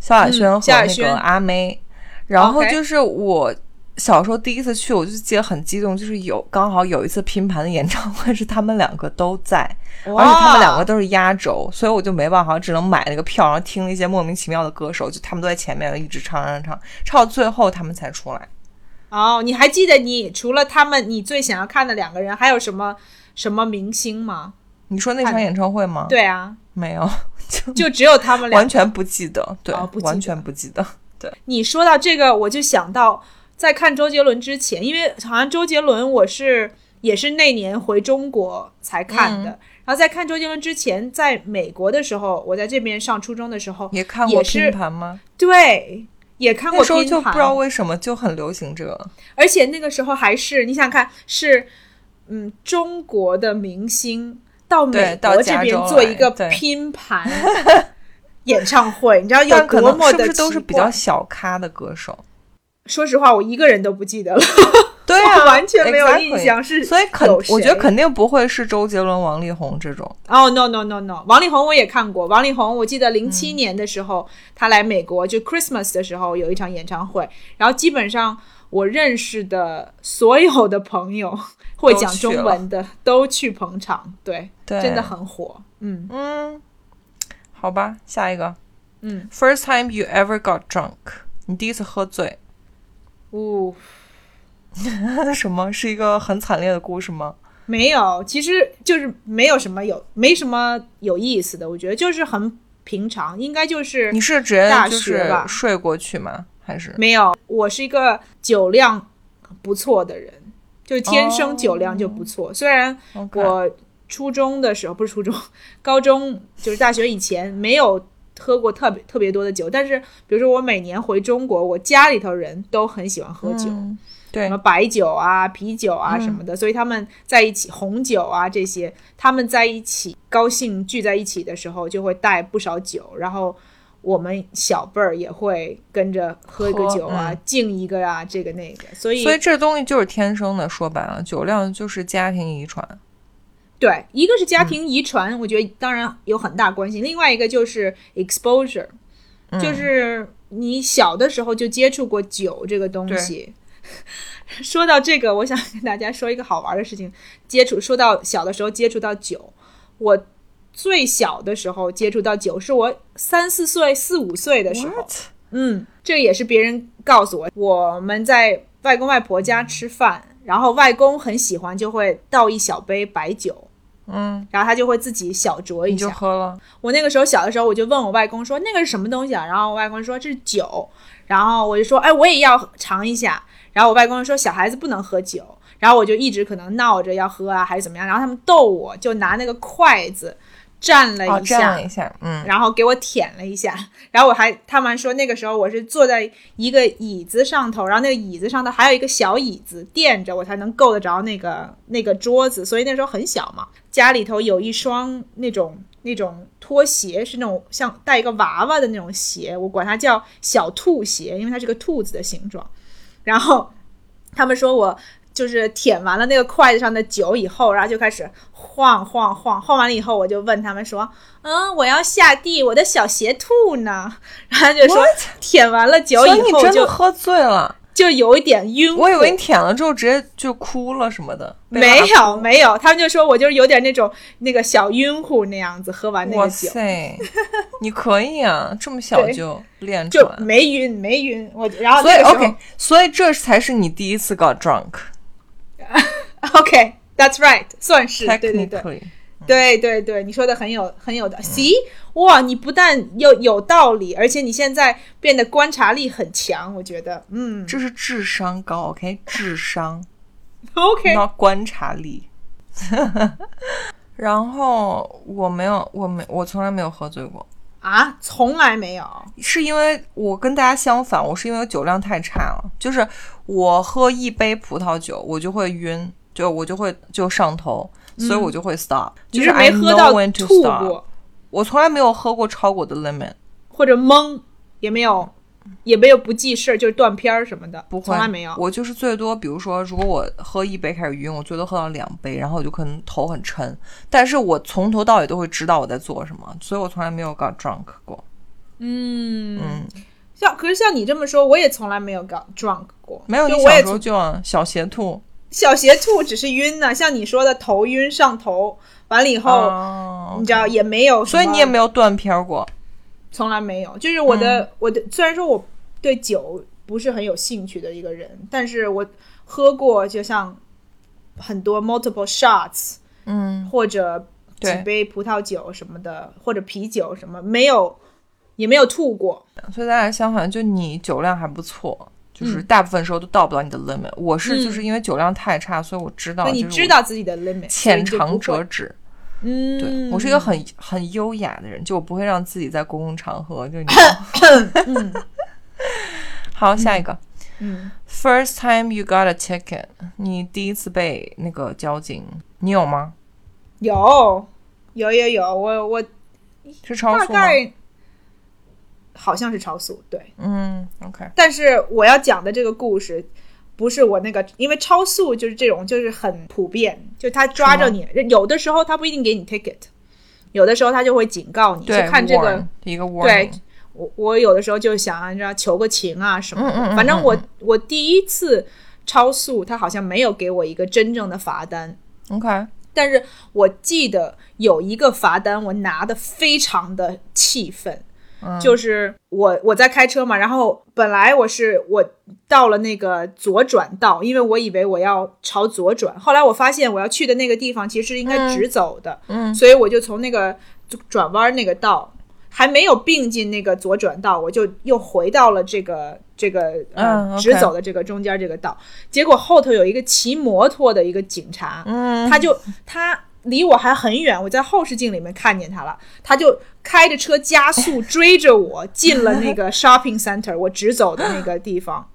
萧亚轩和那个阿妹。然后就是我小时候第一次去，我就记得很激动，就是有刚好有一次拼盘的演唱会是他们两个都在，而且他们两个都是压轴，所以我就没办法，只能买那个票，然后听了一些莫名其妙的歌手，就他们都在前面一直唱唱唱，唱到最后他们才出来。哦，你还记得你除了他们，你最想要看的两个人还有什么什么明星吗？你说那场演唱会吗？，对啊，没有，就就只有他们俩完。全不记得，对，哦不记得完全不记得。对，你说到这个，我就想到在看周杰伦之前，因为好像周杰伦我是也是那年回中国才看的。嗯然后在看周杰伦之前，在美国的时候，我在这边上初中的时候，也看过拼盘吗？对，也看过那时候拼盘就不知道为什么就很流行这个。而且那个时候还是你想看是嗯中国的明星到美国这边做一个拼盘演唱会，你知道有可多么的能是不是都是比较小咖的歌手？说实话，我一个人都不记得了，对啊，完全没有印象是所以肯我觉得肯定不会是周杰伦、王力宏这种。哦、no no no no，王力宏我也看过。王力宏，我记得零嗯七年的时候，他来美国，就 Christmas 的时候有一场演唱会，然后基本上我认识的所有的朋友会讲中文的都去捧场，对，对，真的很火。嗯嗯，好吧，下一个嗯，，First time you ever got drunk，你第一次喝醉，呜、什么是一个很惨烈的故事吗？没有，其实就是没有什么有没什么有意思的，我觉得就是很平常，应该就是你是直接大就是睡过去吗？还是没有。我是一个酒量不错的人，就天生酒量就不错。虽然我初中的时候不是初中，高中就是大学以前没有喝过特别特别多的酒，但是比如说我每年回中国，我家里头人都很喜欢喝酒。嗯对什么白酒啊、啤酒啊嗯什么的，所以他们在一起，红酒啊这些，他们在一起高兴聚在一起的时候，就会带不少酒，然后我们小辈儿也会跟着喝一个酒啊，嗯敬一个啊，这个那个，所以所以这东西就是天生的，说白了，酒量就是家庭遗传。对，一个是嗯家庭遗传，我觉得当然有很大关系，另外一个就是 exposure，、嗯就是你小的时候就接触过酒这个东西。说到这个，我想跟大家说一个好玩的事情。接触说到小的时候接触到酒，我最小的时候接触到酒是我三四岁、四五岁的时候。嗯，这也是别人告诉我。我们在外公外婆家吃饭，然后外公很喜欢，就会倒一小杯白酒，嗯，然后他就会自己小酌一你就。喝了。我那个时候小的时候，我就问我外公说那个是什么东西啊？然后我外公说这是酒，然后我就说哎我也要尝一下。然后我外公说小孩子不能喝酒，然后我就一直可能闹着要喝啊还是怎么样，然后他们逗我，就拿那个筷子蘸了哦，一下，一下，嗯，然后给我舔了一下，然后我还他们还说那个时候我是坐在一个椅子上头，然后那个椅子上头还有一个小椅子垫着，我才能够得着那个那个桌子，所以那时候很小嘛，家里头有一双那种那种拖鞋，是那种像带一个娃娃的那种鞋，我管它叫小兔鞋，因为它是个兔子的形状。然后他们说我就是舔完了那个筷子上的酒以后，然后就开始晃晃晃，晃完了以后，我就问他们说：“嗯，我要下地，我的小鞋兔呢？”然后就说？舔完了酒以后就喝醉了。就有一点晕。我以为你舔了之后直接就哭了什么的。没有没有，他们就说我就是有点那种那个小晕乎那样子，喝完那哇个酒塞，你可以啊，这么小就练出就来。没晕没晕。我然后所以 OK，所以这才是你第一次搞 drunk。OK，that's right，算是对对对。对对对，你说的很有很有道。See，哇，你不但有有道理，而且你现在变得观察力很强，我觉得，嗯。这是智商高，OK，智商，，OK，那观察力。然后我没有，我没，我从来没有喝醉过，啊，从来没有，是因为我跟大家相反，我是因为酒量太差了，就是我喝一杯葡萄酒，我就会晕，就我就会就上头，所以我就会 stop，、就是没喝到吐。过，我从来没有喝过超过的 limit，或者懵，也没有，也没有不记事儿，就是断片儿什么的，不会，从来没有。我就是最多，比如说，如果我喝一杯开始晕，我最多喝到两杯，然后我就可能头很沉，但是我从头到尾都会知道我在做什么，所以我从来没有 got drunk 过。嗯，嗯，像可是像你这么说，我也从来没有搞 drunk 过，没有，就我也你小时候就啊小鞋兔小鞋兔只是晕呢，像你说的头晕上头，完了以后，哦你知道也没有，所以你也没有断片儿过。从来没有，就是我的、嗯我的，虽然说我对酒不是很有兴趣的一个人，但是我喝过，就像很多 multiple shots，嗯，或者几杯葡萄酒什么的，或者啤酒什么，没有，也没有吐过。所以咱俩相反，就你酒量还不错。就是嗯。大部分时候都到不到你的 limit，、我是嗯。就是因为酒量太差，所以我知道，你知道自己的 limit，浅尝辄止。嗯，对、我是一个很很优雅的人，就我不会让自己在公共场合就你 好，下一个、嗯，First time you got a ticket，你第一次被那个交警，你有吗？有有有有，我我是超速吗？大概好像是超速，对。嗯，OK，但是我要讲的这个故事，不是我那个，因为超速就是这种，就是很普遍，就他抓着你，有的时候他不一定给你 ticket，有的时候他就会警告你，对，就看这个一个 warning，对我我有的时候就想你知道求个情啊什么的，嗯嗯嗯反正我嗯。我第一次超速，他好像没有给我一个真正的罚单，，OK，但是我记得有一个罚单，我拿的非常的气愤。就是我我在开车嘛，然后本来我是我到了那个左转道，因为我以为我要朝左转，后来我发现我要去的那个地方其实应该直走的，嗯。所以我就从那个转弯那个道还没有并进那个左转道，我就又回到了这个这个呃、嗯直走的这个中间这个道，结果后头有一个骑摩托的一个警察，嗯，他就他离我还很远，我在后视镜里面看见他了，他就开着车加速 追着我进了那个 shopping center，我直走的那个地方，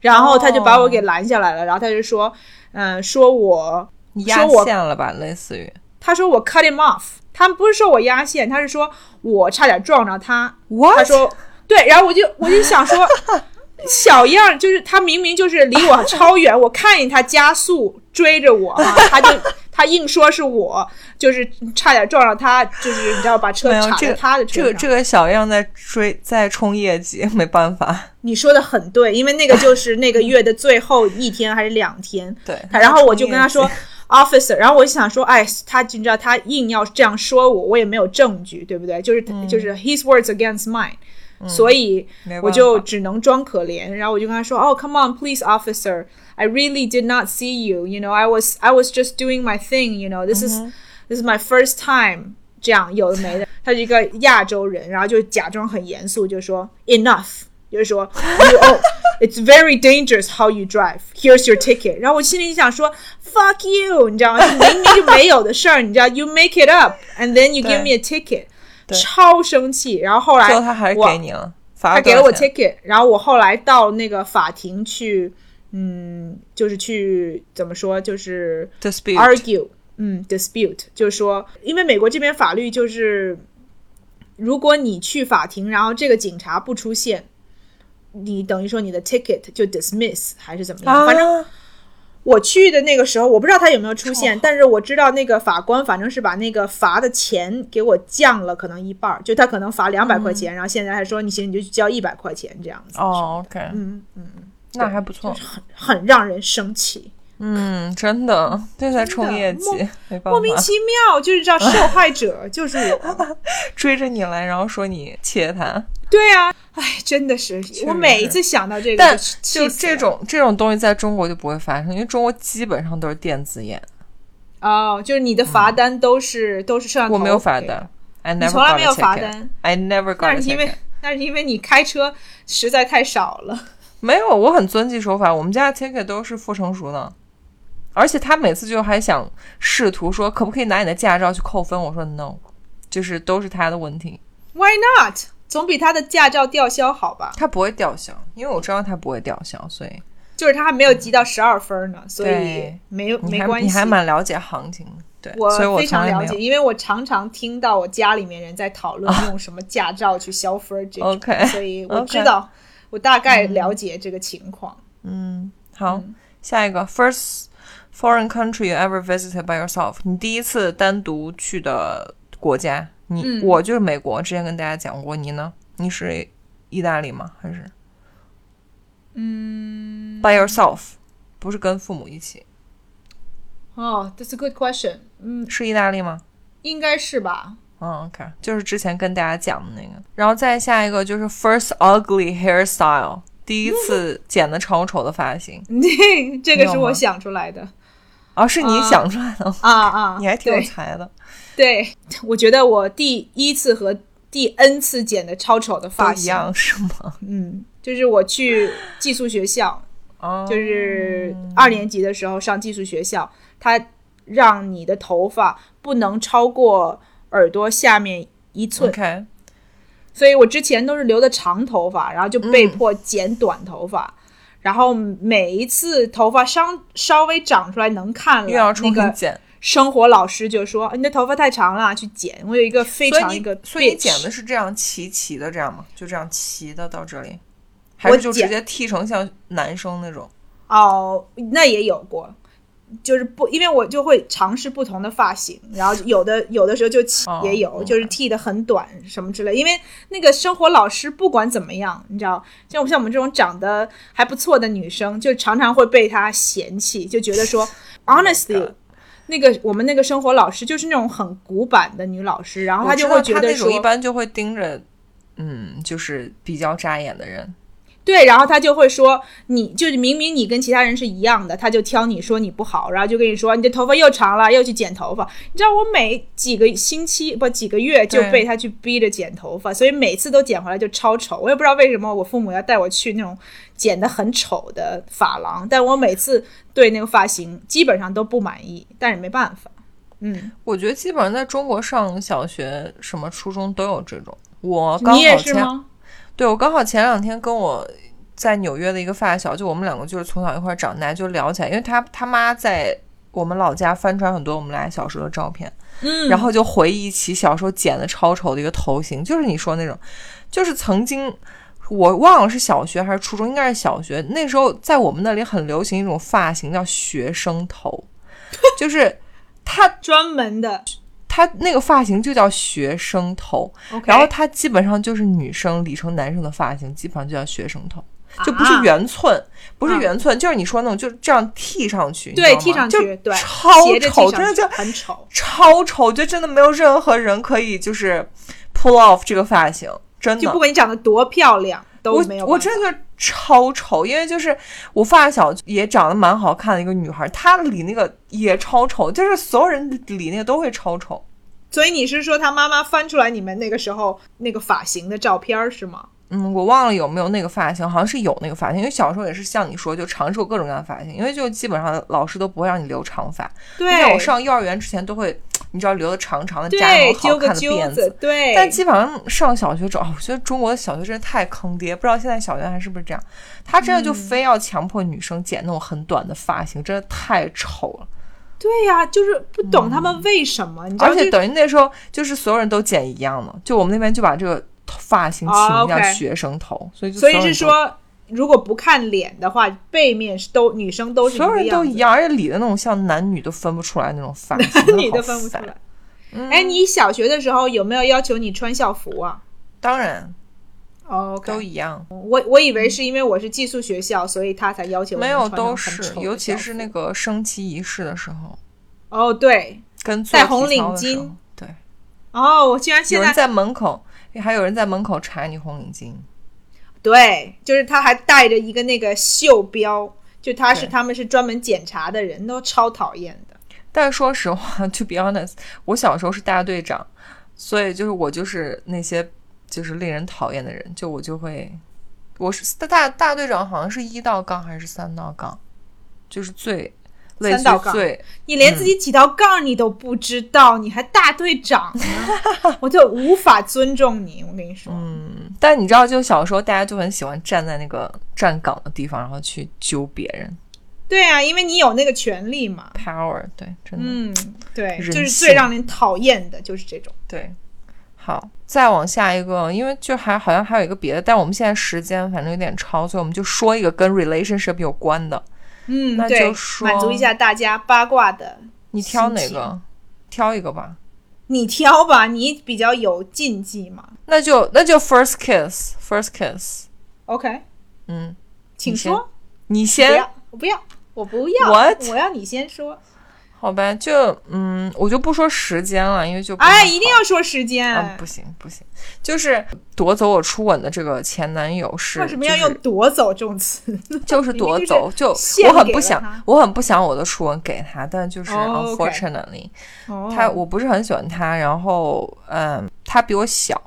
然后他就把我给拦下来了，然后他就说，嗯、说我你压线了吧，类似于。他说我 cut him off，他不是说我压线，他是说我差点撞着他。他说对，然后我就我就想说，小样儿就是他明明就是离我超远，我看见他加速追着我嘛，他就他硬说是我，就是差点撞上他，就是你知道把车插在他的车上。这个这个小样在追在冲业绩，没办法，你说的很对，因为那个就是那个月的最后一天还是两天，对。然后我就跟他说 officer，然后我就想说，哎，他你知道他硬要这样说我，我也没有证据，对不对？就是、就是 his words against mine，、所以没办我就法只能装可怜。然后我就跟他说，哦，come on please officer。I really did not see you. You know, I was I was just doing my thing. You know, this is、this is my first time. 这样有的没的，他是一个亚洲人，然后就假装很严肃，就说 enough，就是说 you oh it's very dangerous how you drive. Here's your ticket. 然后我心里就想说 fuck you，你知道吗？明明就没有的事儿，你知道，you make it up and then you give me a ticket，对 超生气。然后后来他还我给你了，罚他给了我 ticket，然后我后来到那个法庭去，嗯，就是去怎么说，就是 dispute argue，嗯，dispute，就是说，因为美国这边法律就是，如果你去法庭，然后这个警察不出现，你等于说你的 ticket 就 dismiss 还是怎么样，啊，反正我去的那个时候，我不知道他有没有出现，但是我知道那个法官反正是把那个罚的钱给我降了，可能一半儿，就他可能罚两百块钱，然后现在还说你行你就去交一百块钱这样子，哦，OK，嗯嗯，那还不错，很很让人生气，嗯，真的，这才冲业绩，没办法，莫名其妙，就是知道受害者就是我，追着你来，然后说你切他，对啊，哎，真的是，我每一次想到这个，但就这种这种东西在中国就不会发生，因为中国基本上都是电子眼，哦，就是你的罚单都是都是摄像头，我没有罚单，I 你 never 从来没有罚单，I never got 那是因为。那是因为你开车实在太少了。没有，我很遵纪守法，我们家的 ticket 都是附成熟的，而且他每次就还想试图说可不可以拿你的驾照去扣分，我说 no，就是都是他的问题，Why not？总比他的驾照吊销好吧？他不会吊销，因为我知道他不会吊销，所以就是他还没有积到十二分呢，所以没有没关系。你还蛮了解行情的，对，我所以我非常了解，因为我常常听到我家里面人在讨论 用什么驾照去消分这种 OK，所以我知道，我大概了解这个情况。嗯，好，下一个 first foreign country you ever visited by yourself，你第一次单独去的国家，你、嗯我就是美国，之前跟大家讲过，你呢？你是意大利吗？还是嗯，by yourself，不是跟父母一起，哦、a t s a good question。嗯，是意大利吗？应该是吧。嗯，OK，就是之前跟大家讲的那个，然后再下一个就是 first ugly hairstyle，第一次 剪的超丑的发型，这个是我想出来的哦，是你啊想出来的吗，啊啊！你还挺有才的，对，我觉得我第一次和第 N 次剪的超丑的发型，一样是吗？嗯，就是我去寄宿学校，哦，就是二年级的时候上寄宿学校，他让你的头发不能超过耳朵下面一寸所以我之前都是留的长头发，然后就被嗯迫剪短头发。然后每一次头发稍稍微长出来能看了，又要重那个新剪，生活老师就说：“你的头发太长了，去剪。”我有一个非常一个你所以你剪的是这样齐齐的这样吗？就这样齐的到这里，还是就直接剃成像男生那种？哦，那也有过，就是不，因为我就会尝试不同的发型，然后有的有的时候就也有就是剃的很短什么之类。因为那个生活老师不管怎么样，你知道，像像我们这种长得还不错的女生，就常常会被他嫌弃，就觉得说 honestly。那个我们那个生活老师就是那种很古板的女老师，然后她就会觉得那种一般就会盯着嗯，就是比较扎眼的人。对，然后他就会说，你就是明明你跟其他人是一样的，他就挑你说你不好，然后就跟你说你的头发又长了，又去剪头发。你知道我每几个星期不几个月就被他去逼着剪头发，所以每次都剪回来就超丑。我也不知道为什么我父母要带我去那种剪得很丑的发廊，但我每次对那个发型基本上都不满意，但是没办法。嗯，我觉得基本上在中国上小学、什么初中都有这种。我你也是吗？对，我刚好前两天跟我在纽约的一个发小，就我们两个就是从小一块长大，就聊起来，因为他他妈在我们老家翻出来很多我们俩小时候的照片，嗯，然后就回忆起小时候剪的超丑的一个头型，就是你说那种，就是曾经我忘了是小学还是初中，应该是小学，那时候在我们那里很流行一种发型叫学生头，就是他专门的。他那个发型就叫学生头，然后他基本上就是女生理成男生的发型，基本上就叫学生头，就不是圆寸，不是圆寸，就是你说那种，就是这样剃上去，对，剃上去，对，超丑，真的就很丑，超丑，我觉得真的没有任何人可以就是 pull off 这个发型，真的，就不管你长得多漂亮。都没有，我真的超丑，因为就是我发小也长得蛮好看的一个女孩，她理那个也超丑，就是所有人理那个都会超丑。所以你是说她妈妈翻出来你们那个时候那个发型的照片是吗？嗯，我忘了有没有那个发型，好像是有那个发型，因为小时候也是像你说，就尝试过各种各样的发型，因为就基本上老师都不会让你留长发。对，像我上幼儿园之前都会。你知道留的长长的，加那种好看的辫子，对。但基本上上小学之后，我觉得中国的小学真的太坑爹，不知道现在小学还是不是这样。他真的就非要强迫女生剪那种很短的发型，真的太丑了。对呀，就是不懂他们为什么。而且等于那时候就是所有人都剪一样的，就我们那边就把这个发型起名叫学生头，所以所以是说。如果不看脸的话，背面是都女生都是所有人都一样，而且理的那种像男女都分不出来那种发型，男女都分不出来。哎，你小学的时候有没有要求你穿校服啊？当然，哦，都一样。我我以为是因为我是寄宿学校，所以他才要求没有，都是，尤其是那个升旗仪式的时候。哦，对，跟戴红领巾，对。哦，我居然现在有人在门口，还有人在门口查你红领巾。对，就是他还带着一个那个袖标，就他是他们是专门检查的人，都超讨厌的。但说实话，to be honest，我小时候是大队长，所以就是我就是那些就是令人讨厌的人，就我就会，我是大大队长，好像是一道杠还是三道杠，就是最。三道杠，你连自己几道杠你都不知道，你还大队长呢，我就无法尊重你。我跟你说，嗯，但你知道，就小时候大家就很喜欢站在那个站岗的地方，然后去揪别人。对啊，因为你有那个权利嘛，power。对，真的，嗯，对，就是最让人讨厌的就是这种。对，好，再往下一个，因为就还好像还有一个别的，但我们现在时间反正有点超，所以我们就说一个跟 relationship 有关的。嗯，那就说满足一下大家八卦的。你挑哪个？挑一个吧。你挑吧，你比较有禁忌嘛。那就那就 first kiss，first kiss。OK。嗯，请说。你先。我不要，我不要。What？我要你先说。好吧，就嗯，我就不说时间了，因为就哎，一定要说时间，嗯不行不行，就是夺走我初吻的这个前男友是为什么要用夺走这种词？就是夺走，就我很不想，我很不想我的初吻给他，但就是 unfortunately，他我不是很喜欢他，然后嗯，他比我小，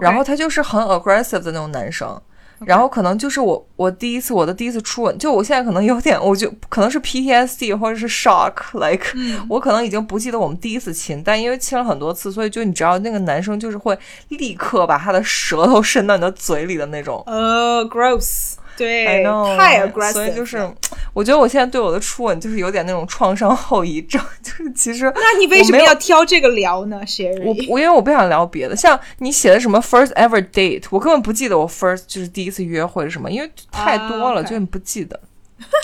然后他就是很 aggressive 的那种男生。然后可能就是我，我第一次我的第一次初吻，就我现在可能有点，我就可能是 PTSD 或者是 shock，like 我可能已经不记得我们第一次亲，但因为亲了很多次，所以就你知道那个男生就是会立刻把他的舌头伸到你的嘴里的那种。呃，gross。对，太 aggressive，所以就是，我觉得我现在对我的初吻就是有点那种创伤后遗症，就是其实，那你为什么要挑这个聊呢？Sherry，我我因为我不想聊别的，像你写的什么 first ever date，我根本不记得我 first 就是第一次约会是什么，因为太多了，就你不记得。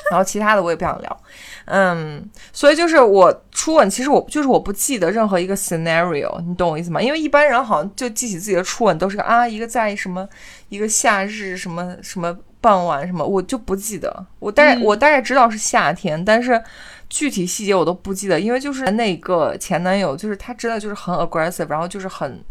然后其他的我也不想聊，嗯，所以就是我初吻，其实我就是我不记得任何一个 scenario，你懂我意思吗？因为一般人好像就记起自己的初吻都是啊一个在什么一个夏日什么什么。傍晚什么我就不记得，我大概我大概知道是夏天，但是具体细节我都不记得，因为就是那个前男友，就是他真的就是很 aggressive，然后就是很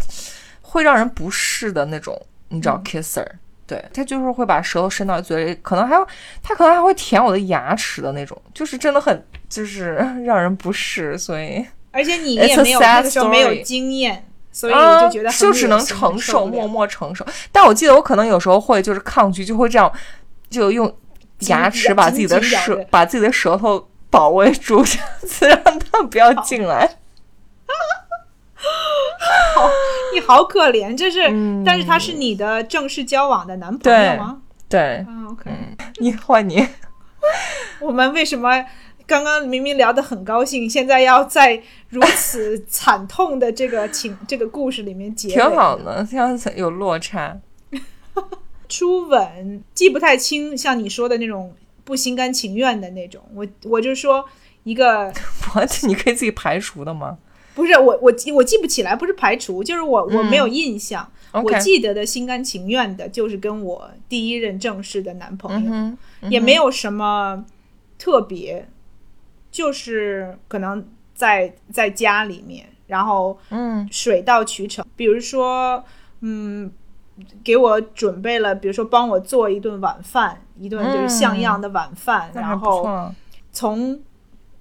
会让人不适的那种，你知道嗯。kisser，、对他就是会把舌头伸到嘴里，可能还有他可能还会舔我的牙齿的那种，就是真的很就是让人不适，所以而且你也没有那个时候没有经验，所以啊就觉得很就只能承受，默默承受。但我记得我可能有时候会就是抗拒，就会这样，就用牙齿把自己的舌把自己的舌头保卫住，这样子 让他们不要进来。好你好可怜，这是，嗯但是他是你的正式交往的男朋友吗？对，啊，OK，、你换你，我们为什么刚刚明明聊得很高兴，现在要在如此 惨痛的这个情这个故事里面结尾？挺好。的，这样子有落差。初吻记不太清，像你说的那种不心甘情愿的那种，我我就说一个 我你可以自己排除的吗不是我我记我记不起来，不是排除，就是我我没有印象。我记得的心甘情愿的，就是跟我第一任正式的男朋友，也没有什么特别，就是可能在在家里面，然后嗯水到渠成。比如说，嗯，给我准备了，比如说帮我做一顿晚饭，一顿就是像样的晚饭，然后。从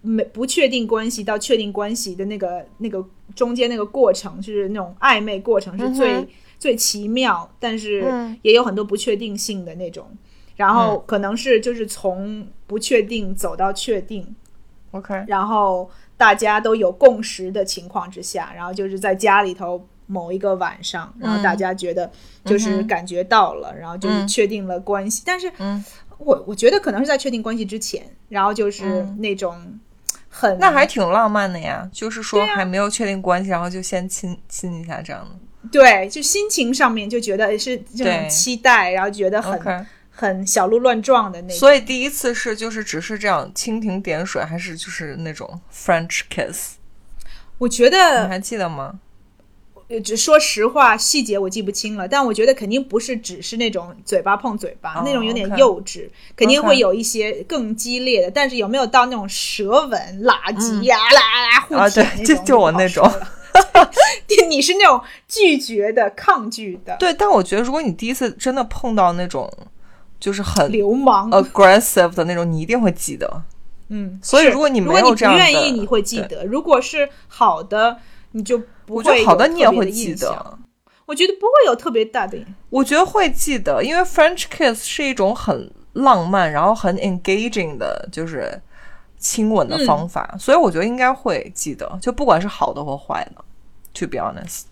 没不确定关系到确定关系的那个那个中间那个过程，就是那种暧昧过程，是最、嗯最奇妙，但是嗯也有很多不确定性的那种。然后可能是就是从不确定走到确定，OK，然后大家都有共识的情况之下，然后就是在家里头某一个晚上，然后大家觉得就是感觉到了，然后就是嗯。确定了关系。但是嗯。我我觉得可能是在确定关系之前，然后就是那种很那还挺浪漫的呀。就是说还没有确定关系，然后就先亲亲一下这样的。对，就心情上面就觉得是这种期待，然后觉得很很小鹿乱撞的那种。所以第一次是就是只是这样蜻蜓点水，还是就是那种 French kiss？我觉得你还记得吗？呃只说实话，细节我记不清了，但我觉得肯定不是只是那种嘴巴碰嘴巴、哦那种有点幼稚，肯定会有一些更激烈的。但是有没有到那种舌吻、拉鸡呀、啦啦互嗯啊舔那种？对就就我那种不好说了。你是那种拒绝的、抗拒的对，但我觉得如果你第一次真的碰到那种就是很流氓。aggressive 的那种，你一定会记得。嗯，所以如果你没如果你不有这样的愿意，你会记得；如果是好的，你就不我觉得会好的你也会记得。。我觉得不会有特别大的。我觉得会记得，因为 French kiss 是一种很浪漫，然后很 engaging 的，就是亲吻的方法，所以我觉得应该会记得，就不管是好的或坏的。To be honest，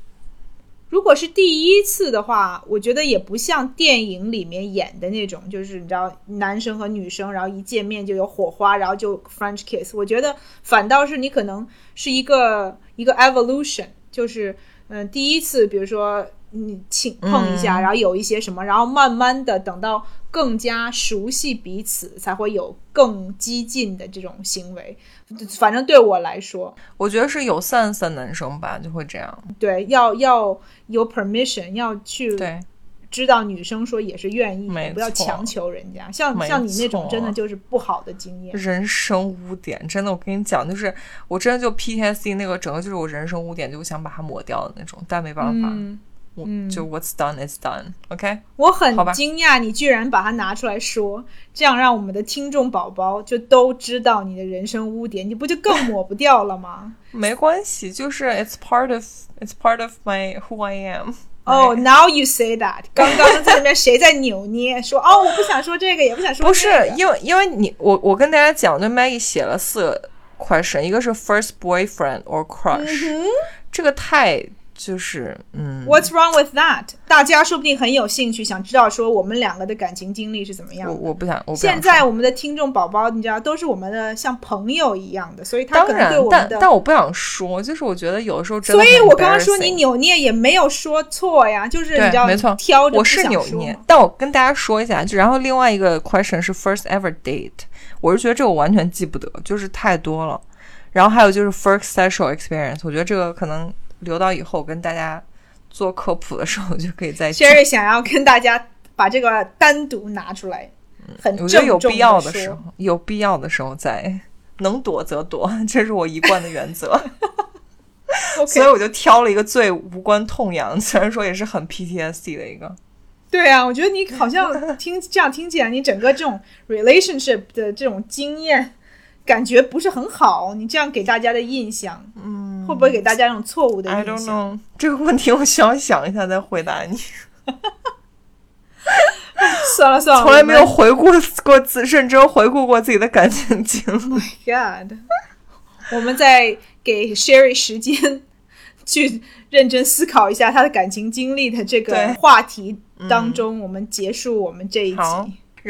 如果是第一次的话，我觉得也不像电影里面演的那种，就是你知道男生和女生，然后一见面就有火花，然后就 French kiss。我觉得反倒是你可能是一个一个 evolution，就是嗯、第一次，比如说你亲碰一下，然后有一些什么，然后慢慢的等到更加熟悉彼此，才会有更激进的这种行为。反正对我来说，我觉得是有 sense 的男生吧，就会这样。对，要要有 permission，要去对，知道女生说也是愿意不要强求人家。像像你那种真的就是不好的经验。人生污点，真的，我跟你讲，就是我真的就 PTSD 那个整个就是我人生污点，就想把它抹掉的那种，但没办法，嗯，我就 What's done is done，OK？、我很惊讶你居然把它拿出来说，这样让我们的听众宝宝就都知道你的人生污点，你不就更抹不掉了吗？没关系，就是 it's part of it's part of my who I am。哦、n o w you say that。刚刚在那边谁在扭捏，说哦，我不想说这个，也不想说、不是因为因为你我我跟大家讲，就 Maggie 写了四个 question，一个是 first boyfriend or crush，、这个太就是嗯，What's wrong with that？大家说不定很有兴趣，想知道说我们两个的感情经历是怎么样的。我我不想我不想现在我们的听众宝宝，你知道，都是我们的像朋友一样的，所以他可能对我，们但的。但我不想说，就是我觉得有的时候真的所以我刚刚说你扭捏也没有说错呀，就是你对知道，没错我是挑着不想说扭捏，但我跟大家说一下，就然后另外一个 question 是 first ever date，我是觉得这个我完全记不得，就是太多了。然后还有就是 first sexual experience，我觉得这个可能留到以后跟大家做科普的时候就可以再讲。Sherry 想要跟大家把这个单独拿出来，很我觉得有必要的时候，有必要的时候再能躲则躲，这是我一贯的原则。所以我就挑了一个最无关痛痒，虽然说也是很 PTSD 的一个。对啊，我觉得你好像听这样听起来，你整个这种 relationship 的这种经验感觉不是很好。你这样给大家的印象，嗯，会不会给大家一种错误的印象？I don't know 这个问题，我需要想一下再回答你。算了算了，从来没有回顾过自认真回顾过自己的感情经历。God，我们在给 Sherry 时间去认真思考一下他的感情经历的这个话题。当中，我们结束我们这一集。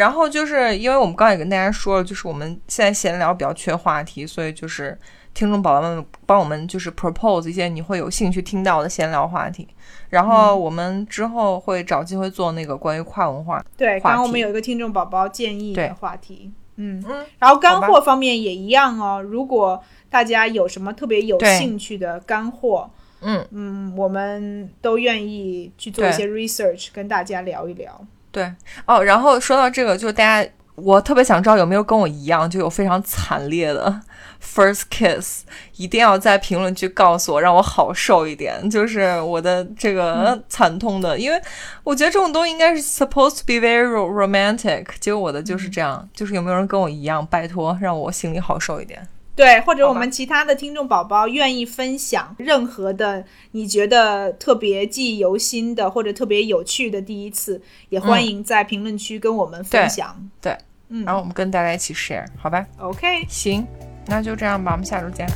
然后就是因为我们刚才也跟大家说了，就是我们现在闲聊比较缺话题，所以就是听众宝宝们帮我们就是 propose 一些你会有兴趣听到的闲聊话题。然后我们之后会找机会做那个关于跨文化。对，刚刚我们有一个听众宝宝建议的话题。嗯嗯。然后干货方面也一样哦，如果大家有什么特别有兴趣的干货。嗯嗯，我们都愿意去做一些 research，跟大家聊一聊。对哦，然后说到这个，就大家，我特别想知道有没有跟我一样，就有非常惨烈的 first kiss，一定要在评论区告诉我，让我好受一点。就是我的这个惨痛的，因为我觉得这种东西应该是 supposed to be very romantic，结果我的就是这样。就是有没有人跟我一样？拜托，让我心里好受一点。对，或者我们其他的听众宝宝愿意分享任何的你觉得特别记忆犹新的或者特别有趣的第一次，也欢迎在评论区跟我们分享。对，嗯，然后我们跟大家一起 share，好吧？OK，行，那就这样吧，我们下周见。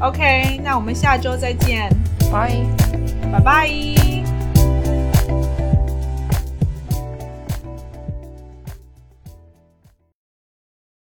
OK，那我们下周再见，拜拜拜。